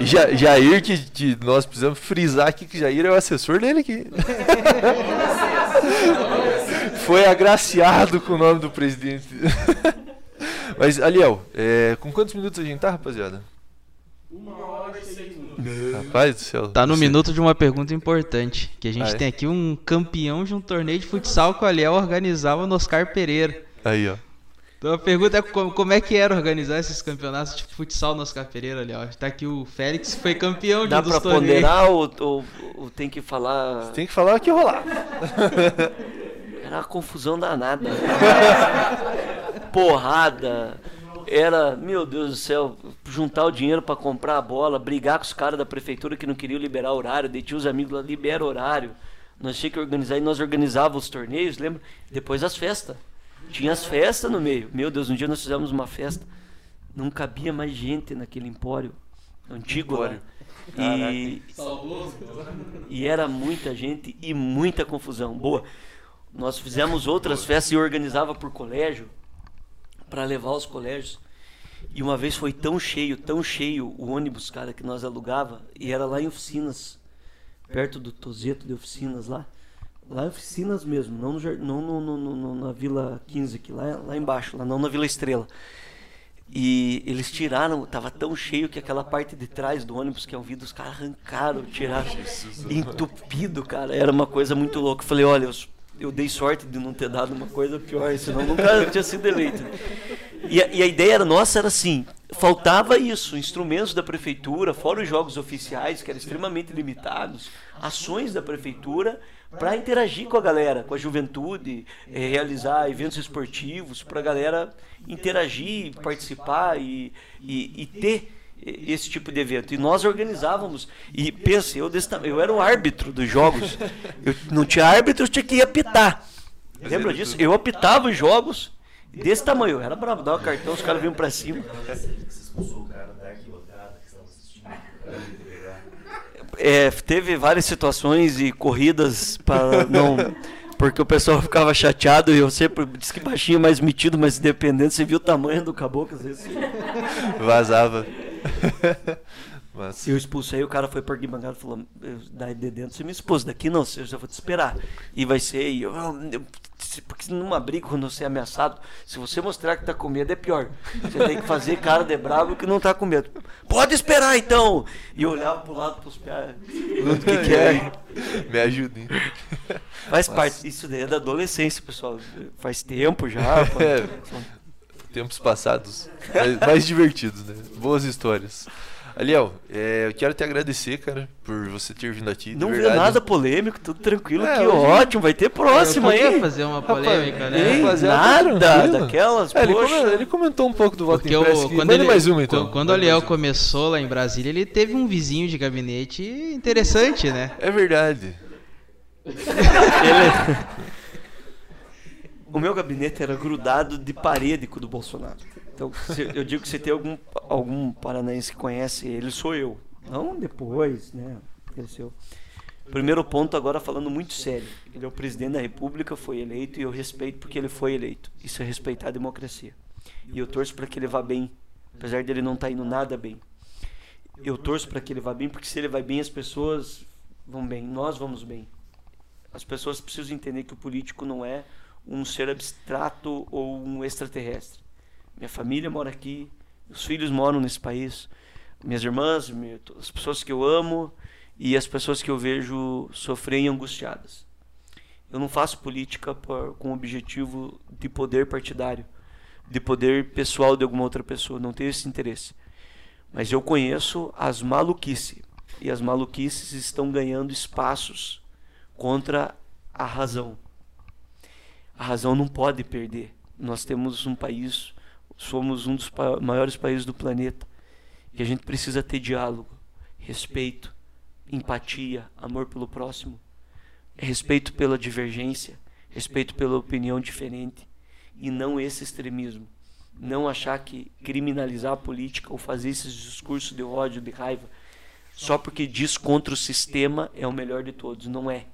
Ja- Jair, que, que nós precisamos frisar aqui que Jair é o assessor dele aqui. [LAUGHS] Foi agraciado com o nome do presidente. [LAUGHS] Mas, Aliel, é, com quantos minutos a gente tá, rapaziada? Rapaz do céu. Tá no você- minuto de uma pergunta importante. Que a gente é? tem aqui um campeão de um torneio de futsal que o Aliel organizava no Oscar Pereira. Aí, ó. Então a pergunta é como, como é que era organizar esses campeonatos de futsal no Oscar Pereira, Aliel? Tá aqui o Félix, que foi campeão de Dá um dos pra torneios. ponderar ou, ou- ou tem que falar. Tem que falar o que rolar. [LAUGHS] Era uma confusão danada. [LAUGHS] Porrada. Era, meu Deus do céu, juntar o dinheiro pra comprar a bola, brigar com os caras da prefeitura que não queriam liberar horário, daí tinha os amigos lá, libera horário. Nós tínhamos que organizar e nós organizávamos os torneios, lembra? Depois as festas. Tinha as festas no meio. Meu Deus, um dia nós fizemos uma festa. Não cabia mais gente naquele empório antigo lá. E, e era muita gente e muita confusão. Boa. Nós fizemos outras festas e organizava por colégio para levar aos colégios. E uma vez foi tão cheio, tão cheio o ônibus, cara, que nós alugava, e era lá em oficinas, perto do Tozeto de oficinas lá. Lá em oficinas mesmo, não, no, não no- no- na Vila 15 aqui, lá, lá embaixo, lá não na Vila Estrela. E eles tiraram, tava tão cheio que aquela parte de trás do ônibus, que é o vidro, os caras arrancaram, tiraram, entupido, cara. Era uma coisa muito louca. Eu falei, olha, eu, eu dei sorte de não ter dado uma coisa pior, senão nunca tinha sido eleito. E a, e a ideia era, nossa era assim, faltava isso, instrumentos da prefeitura, fora os jogos oficiais, que eram extremamente limitados, ações da prefeitura para interagir com a galera, com a juventude, eh, realizar eventos esportivos, para a galera interagir, participar e, e, e ter esse tipo de evento. E nós organizávamos. E pense, eu, desse eu era o árbitro dos jogos. Eu não tinha árbitro, eu tinha que apitar. Lembra disso? Eu apitava os jogos desse tamanho. Eu era bravo, dava cartão, os caras vinham pra cima. É, teve várias situações e corridas para não. Porque o pessoal ficava chateado e eu sempre disse que baixinho é mais metido, mas dependendo, você viu o tamanho do caboclo, às vezes. Vazava. [LAUGHS] Mas, Eu expulsei, o cara foi pra arquibancada e falou: "Eu- daí de dentro você me expôs, daqui não, eu já vou te esperar. E vai ser, e eu, "Ah, eu- porque numa briga, quando você é ameaçado, se você mostrar que tá com medo, é pior. Você tem que fazer cara de bravo que não tá com medo. Pode esperar então! E eu olhava pro lado pros pés. O que, que é? [LAUGHS] me ajudem. Faz parte. Isso daí é da adolescência, pessoal. Faz tempo já. [LAUGHS] pô. É, tempos passados mais, mais divertidos, né? Boas histórias. Aliel, é, eu quero te agradecer, cara, por você ter vindo aqui. Não vê verdade. nada polêmico, tudo tranquilo. É, que hoje- ótimo, vai ter próximo eu podia aí. fazer uma Rapaz, polêmica, né? Ei, tá nada daquelas, É, ele, poxa. come- ele comentou um pouco do voto Porque impresso. quando Manda ele, mais uma, então. Quando, o Aliel começou lá em Brasília, ele teve um vizinho de gabinete interessante, né? É verdade. [LAUGHS] Ele- o meu gabinete era grudado de parede com o do Bolsonaro. Então, eu digo que se tem algum, algum paranaense que conhece ele, sou eu. Não depois, né? Cresceu. Primeiro ponto, agora falando muito sério. Ele é o presidente da República, foi eleito e eu respeito porque ele foi eleito. Isso é respeitar a democracia. E eu torço para que ele vá bem, apesar dele não estar tá indo nada bem. Eu torço para que ele vá bem porque se ele vai bem, as pessoas vão bem, nós vamos bem. As pessoas precisam entender que o político não é um ser abstrato ou um extraterrestre. Minha família mora aqui, meus filhos moram nesse país, minhas irmãs, as pessoas que eu amo e as pessoas que eu vejo sofrerem angustiadas. Eu não faço política por, com o objetivo de poder partidário, de poder pessoal de alguma outra pessoa, não tenho esse interesse. Mas eu conheço as maluquices, e as maluquices estão ganhando espaços contra a razão. A razão não pode perder. Nós temos um país, somos um dos maiores países do planeta, e a gente precisa ter diálogo, respeito, empatia, amor pelo próximo, respeito pela divergência, respeito pela opinião diferente e não esse extremismo. Não achar que criminalizar a política ou fazer esses discursos de ódio, de raiva, só porque diz contra o sistema é o melhor de todos. Não é.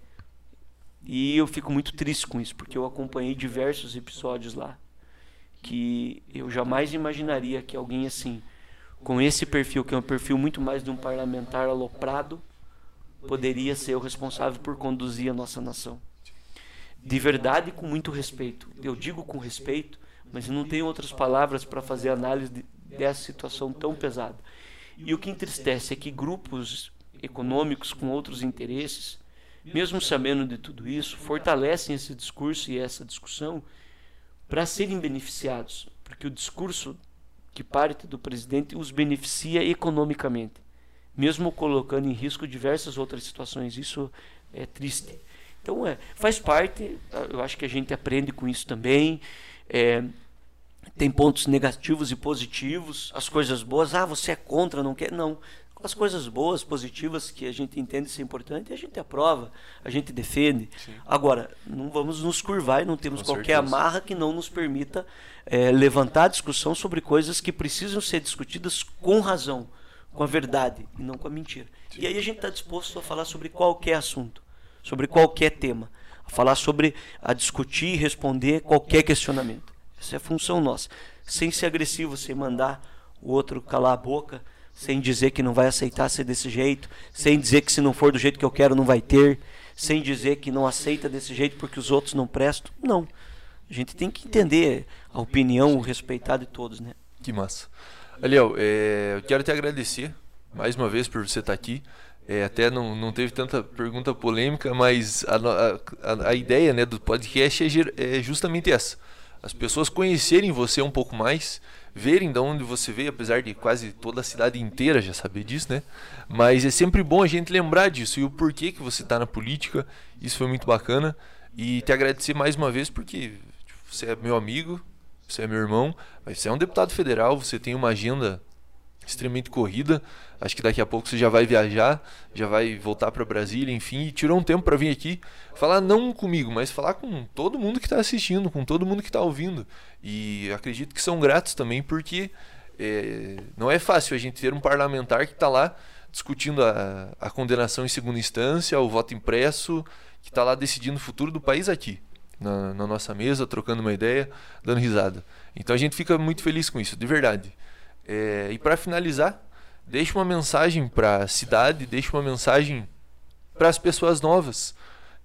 E eu fico muito triste com isso, porque eu acompanhei diversos episódios lá que eu jamais imaginaria que alguém assim, com esse perfil, que é um perfil muito mais de um parlamentar aloprado, poderia ser o responsável por conduzir a nossa nação. De verdade e com muito respeito. Eu digo com respeito, mas não tenho outras palavras para fazer análise de, dessa situação tão pesada. E o que entristece é que grupos econômicos com outros interesses, mesmo sabendo de tudo isso, fortalecem esse discurso e essa discussão para serem beneficiados, porque o discurso que parte do presidente os beneficia economicamente mesmo colocando em risco diversas outras situações. Isso é triste. Então, é, faz parte, eu acho que a gente aprende com isso também. É, tem pontos negativos e positivos, as coisas boas, ah, você é contra, não quer. Não. As coisas boas, positivas, que a gente entende ser importante, a gente aprova, a gente defende. Sim. Agora, não vamos nos curvar e não temos com qualquer certeza. amarra que não nos permita é, levantar a discussão sobre coisas que precisam ser discutidas com razão com a verdade e não com a mentira. E aí a gente está disposto a falar sobre qualquer assunto, sobre qualquer tema, a falar sobre, a discutir e responder qualquer questionamento. Essa é a função nossa. Sem ser agressivo, sem mandar o outro calar a boca, sem dizer que não vai aceitar ser desse jeito, sem dizer que se não for do jeito que eu quero não vai ter, sem dizer que não aceita desse jeito porque os outros não prestam. Não. A gente tem que entender a opinião, o respeitar de todos, né? Que massa. Aliel, é, eu quero te agradecer mais uma vez por você estar aqui. É, até não, não teve tanta pergunta polêmica, mas a, a, a ideia né, do podcast é, é justamente essa. As pessoas conhecerem você um pouco mais, verem de onde você veio, apesar de quase toda a cidade inteira já saber disso, né? Mas é sempre bom a gente lembrar disso e o porquê que você está na política. Isso foi muito bacana. E te agradecer mais uma vez porque tipo, você é meu amigo, você é meu irmão, mas você é um deputado federal, você tem uma agenda extremamente corrida. Acho que daqui a pouco você já vai viajar, já vai voltar para Brasília, enfim, e tirou um tempo para vir aqui falar não comigo, mas falar com todo mundo que está assistindo, com todo mundo que está ouvindo. E acredito que são gratos também, porque é, não é fácil a gente ter um parlamentar que está lá discutindo a, a condenação em segunda instância, o voto impresso, que está lá decidindo o futuro do país aqui na, na, nossa mesa, trocando uma ideia, dando risada. Então a gente fica muito feliz com isso, de verdade. É, e para finalizar, deixe uma mensagem para a cidade, deixe uma mensagem para as pessoas novas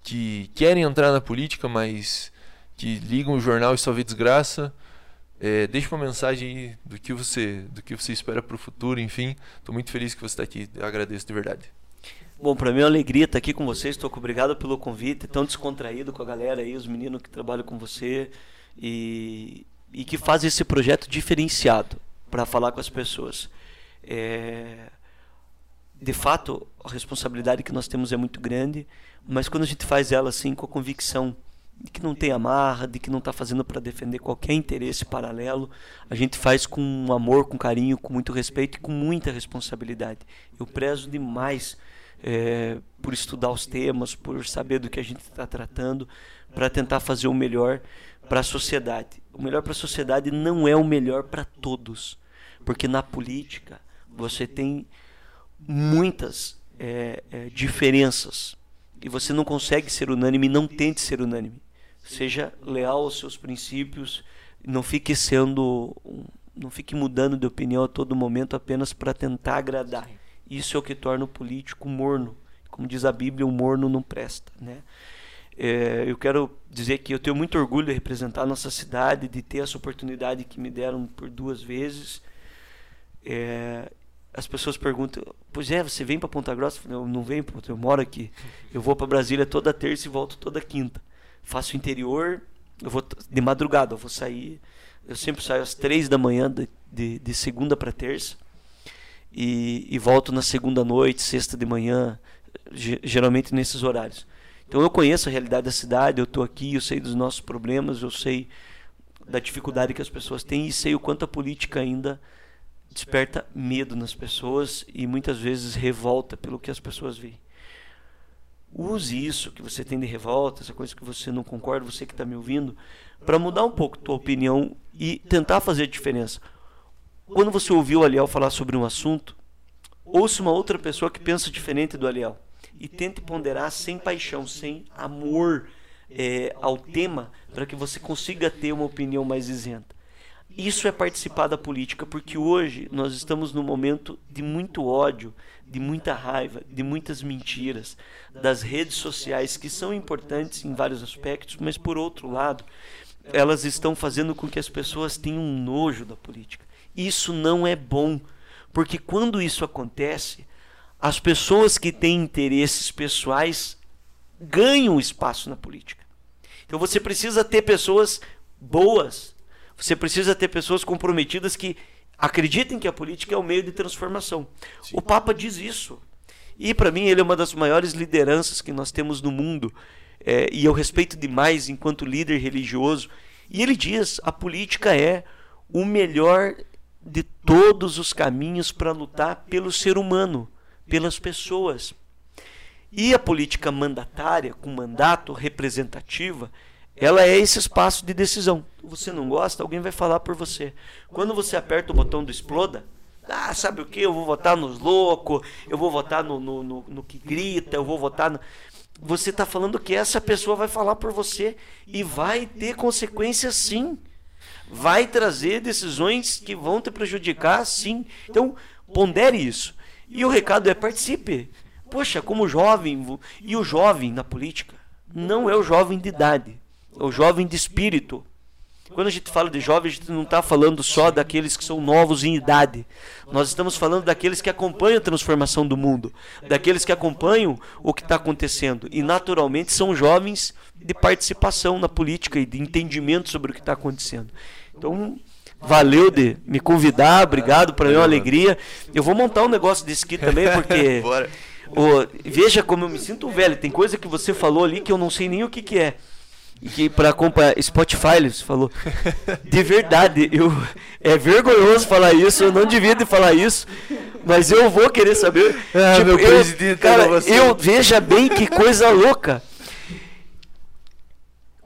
que querem entrar na política, mas que ligam o jornal e só vê desgraça. É, deixe uma mensagem aí do que você, do que você espera para o futuro, enfim. Estou muito feliz que você está aqui. Eu agradeço de verdade. Bom, para mim é uma alegria estar aqui com vocês. Estou obrigado pelo convite, tão descontraído com a galera aí, os meninos que trabalham com você e, e que fazem esse projeto diferenciado para falar com as pessoas. É, de fato, a responsabilidade que nós temos é muito grande, mas quando a gente faz ela assim com a convicção de que não tem amarra, de que não está fazendo para defender qualquer interesse paralelo, a gente faz com amor, com carinho, com muito respeito e com muita responsabilidade. Eu prezo demais é, por estudar os temas, por saber do que a gente está tratando, para tentar fazer o melhor para a sociedade. O melhor para a sociedade não é o melhor para todos, porque na política você tem muitas é, é, diferenças e você não consegue ser unânime. Não tente ser unânime. Seja leal aos seus princípios. Não fique sendo, não fique mudando de opinião a todo momento apenas para tentar agradar. Isso é o que torna o político morno. Como diz a Bíblia, o morno não presta, né? É, eu quero dizer que eu tenho muito orgulho de representar a nossa cidade, de ter essa oportunidade que me deram por duas vezes. É, as pessoas perguntam, pois é, você vem para Ponta Grossa? Eu não venho, eu moro aqui. Eu vou para Brasília toda terça e volto toda quinta. Faço interior, eu vou de madrugada, eu vou sair. Eu sempre saio às três da manhã de, de, de segunda para terça e, e volto na segunda noite, sexta de manhã, geralmente nesses horários. Então eu conheço a realidade da cidade, eu estou aqui, eu sei dos nossos problemas, eu sei da dificuldade que as pessoas têm e sei o quanto a política ainda desperta medo nas pessoas e muitas vezes revolta pelo que as pessoas veem. Use isso que você tem de revolta, essa coisa que você não concorda, você que está me ouvindo, para mudar um pouco a tua opinião e tentar fazer diferença. Quando você ouviu o Aliel falar sobre um assunto, ouça uma outra pessoa que pensa diferente do Aliel e tente ponderar sem paixão, sem amor é, ao tema, para que você consiga ter uma opinião mais isenta. Isso é participar da política, porque hoje nós estamos num momento de muito ódio, de muita raiva, de muitas mentiras, das redes sociais que são importantes em vários aspectos, mas por outro lado, elas estão fazendo com que as pessoas tenham um nojo da política. Isso não é bom, porque quando isso acontece, as pessoas que têm interesses pessoais ganham espaço na política. Então você precisa ter pessoas boas, você precisa ter pessoas comprometidas que acreditem que a política é o meio de transformação. Sim. O Papa diz isso. E para mim ele é uma das maiores lideranças que nós temos no mundo. É, e eu respeito demais enquanto líder religioso. E ele diz: a política é o melhor de todos os caminhos para lutar pelo ser humano pelas pessoas. E a política mandatária, com mandato representativa, ela é esse espaço de decisão. Você não gosta, alguém vai falar por você. Quando você aperta o botão do exploda, ah, sabe o que? Eu vou votar nos loucos, eu vou votar no, no, no, no que grita, eu vou votar. No... Você está falando que essa pessoa vai falar por você e vai ter consequências sim. Vai trazer decisões que vão te prejudicar sim. Então, pondere isso. E o recado é participe. Poxa, como jovem, e o jovem na política não é o jovem de idade, é o jovem de espírito. Quando a gente fala de jovem, a gente não está falando só daqueles que são novos em idade. Nós estamos falando daqueles que acompanham a transformação do mundo, daqueles que acompanham o que está acontecendo. E, naturalmente, são jovens de participação na política e de entendimento sobre o que está acontecendo. Então, Valeu de me convidar, obrigado, para mim é uma alegria. Eu vou montar um negócio desse aqui também, [LAUGHS] porque. o, veja como eu me sinto velho. Tem coisa que você falou ali que eu não sei nem o que, que é. E que para acompanhar Spotify, você falou. [LAUGHS] De verdade, eu é vergonhoso falar isso, eu não devia de falar isso, mas eu vou querer saber. Ah, tipo, meu eu, cara, eu veja bem que coisa louca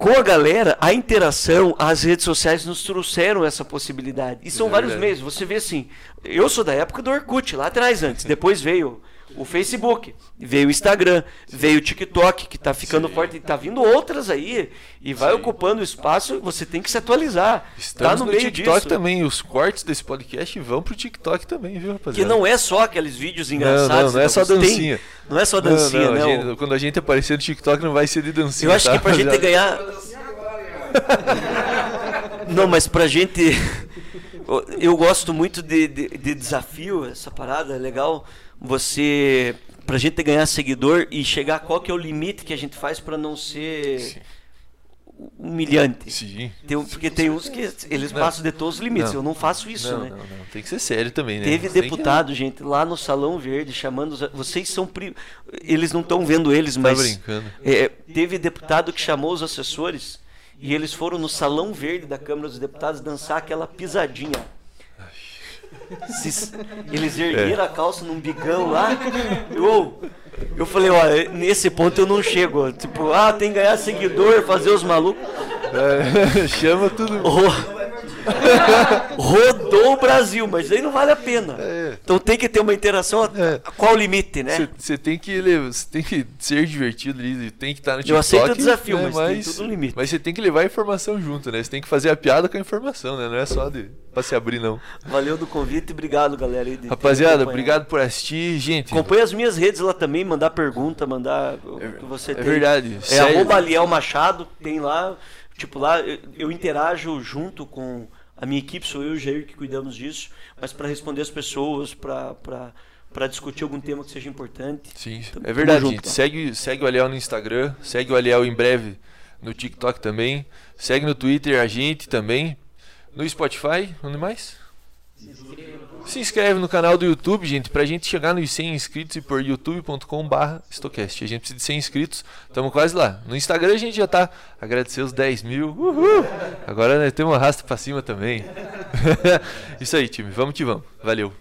com a galera, a interação, as redes sociais nos trouxeram essa possibilidade. E são é vários meios. Você vê assim, eu sou da época do Orkut, lá atrás antes. [LAUGHS] Depois veio o Facebook, veio o Instagram, veio o TikTok, que está ficando Sim. forte, e está vindo outras aí, e vai Sim. ocupando espaço, você tem que se atualizar. Tá Estamos tá no, no meio TikTok disso. também, os cortes desse podcast vão pro TikTok também, viu, rapaziada? Que não é só aqueles vídeos engraçados. Não, não, não é só dancinha. Tem, não é só dancinha, não, não, né? Gente, quando a gente aparecer no TikTok não vai ser de dancinha. Eu acho tá, que pra gente ganhar. não, mas pra gente. [LAUGHS] Eu gosto muito de, de, de desafio, essa parada é legal. Você. Pra gente ganhar seguidor e chegar qual que é o limite que a gente faz para não ser. Sim humilhante. Sim. Tem, porque tem uns que eles não, passam de todos os limites. Não, eu não faço isso, não, né? Não, não. Tem que ser sério também, né? Teve deputado, que... gente, lá no Salão Verde, chamando. Os, vocês são. Pri... Eles não estão vendo eles, tá mas. brincando. É, teve deputado que chamou os assessores e eles foram no Salão Verde da Câmara dos Deputados dançar aquela pisadinha. Eles ergueram é. a calça num bigão lá. Eu, eu falei, ó, nesse ponto eu não chego. Tipo, ah, tem que ganhar seguidor, fazer os malucos. É, [LAUGHS] chama tudo. Oh. [LAUGHS] Rodou o Brasil, mas aí não vale a pena. É. Então tem que ter uma interação. É. Qual o limite, né? Você tem que você tem que ser divertido ali, tem que estar no TikTok. Eu aceito o desafio, né? mas, mas tem tudo limite. Mas você tem que levar a informação junto, né? Você tem que fazer a piada com a informação, né? Não é só de pra se abrir, não. Valeu do convite e obrigado, galera. Rapaziada, obrigado por assistir. Gente. Acompanhe as minhas redes lá também, mandar pergunta, mandar o que você é tem. É verdade. É arroba Aliel Machado, tem lá. Tipo, lá eu, eu interajo junto com a minha equipe, sou eu e o Jair que cuidamos disso, mas para responder as pessoas, para para discutir algum tema que seja importante. Sim, é verdade, junto, gente. Tá? Segue, segue o Aliel no Instagram, segue o Aliel em breve no TikTok também, segue no Twitter a gente também, no Spotify, onde mais? Se inscreve no canal do YouTube, gente, pra gente chegar nos 100 inscritos e por youtube.com/barra Stocast. A gente precisa de 100 inscritos, estamos quase lá. No Instagram a gente já tá. Agradecer os 10 mil. Uhul! Agora né, temos uma rasta pra cima também. [LAUGHS] Isso aí, time. Vamos que vamos. Valeu.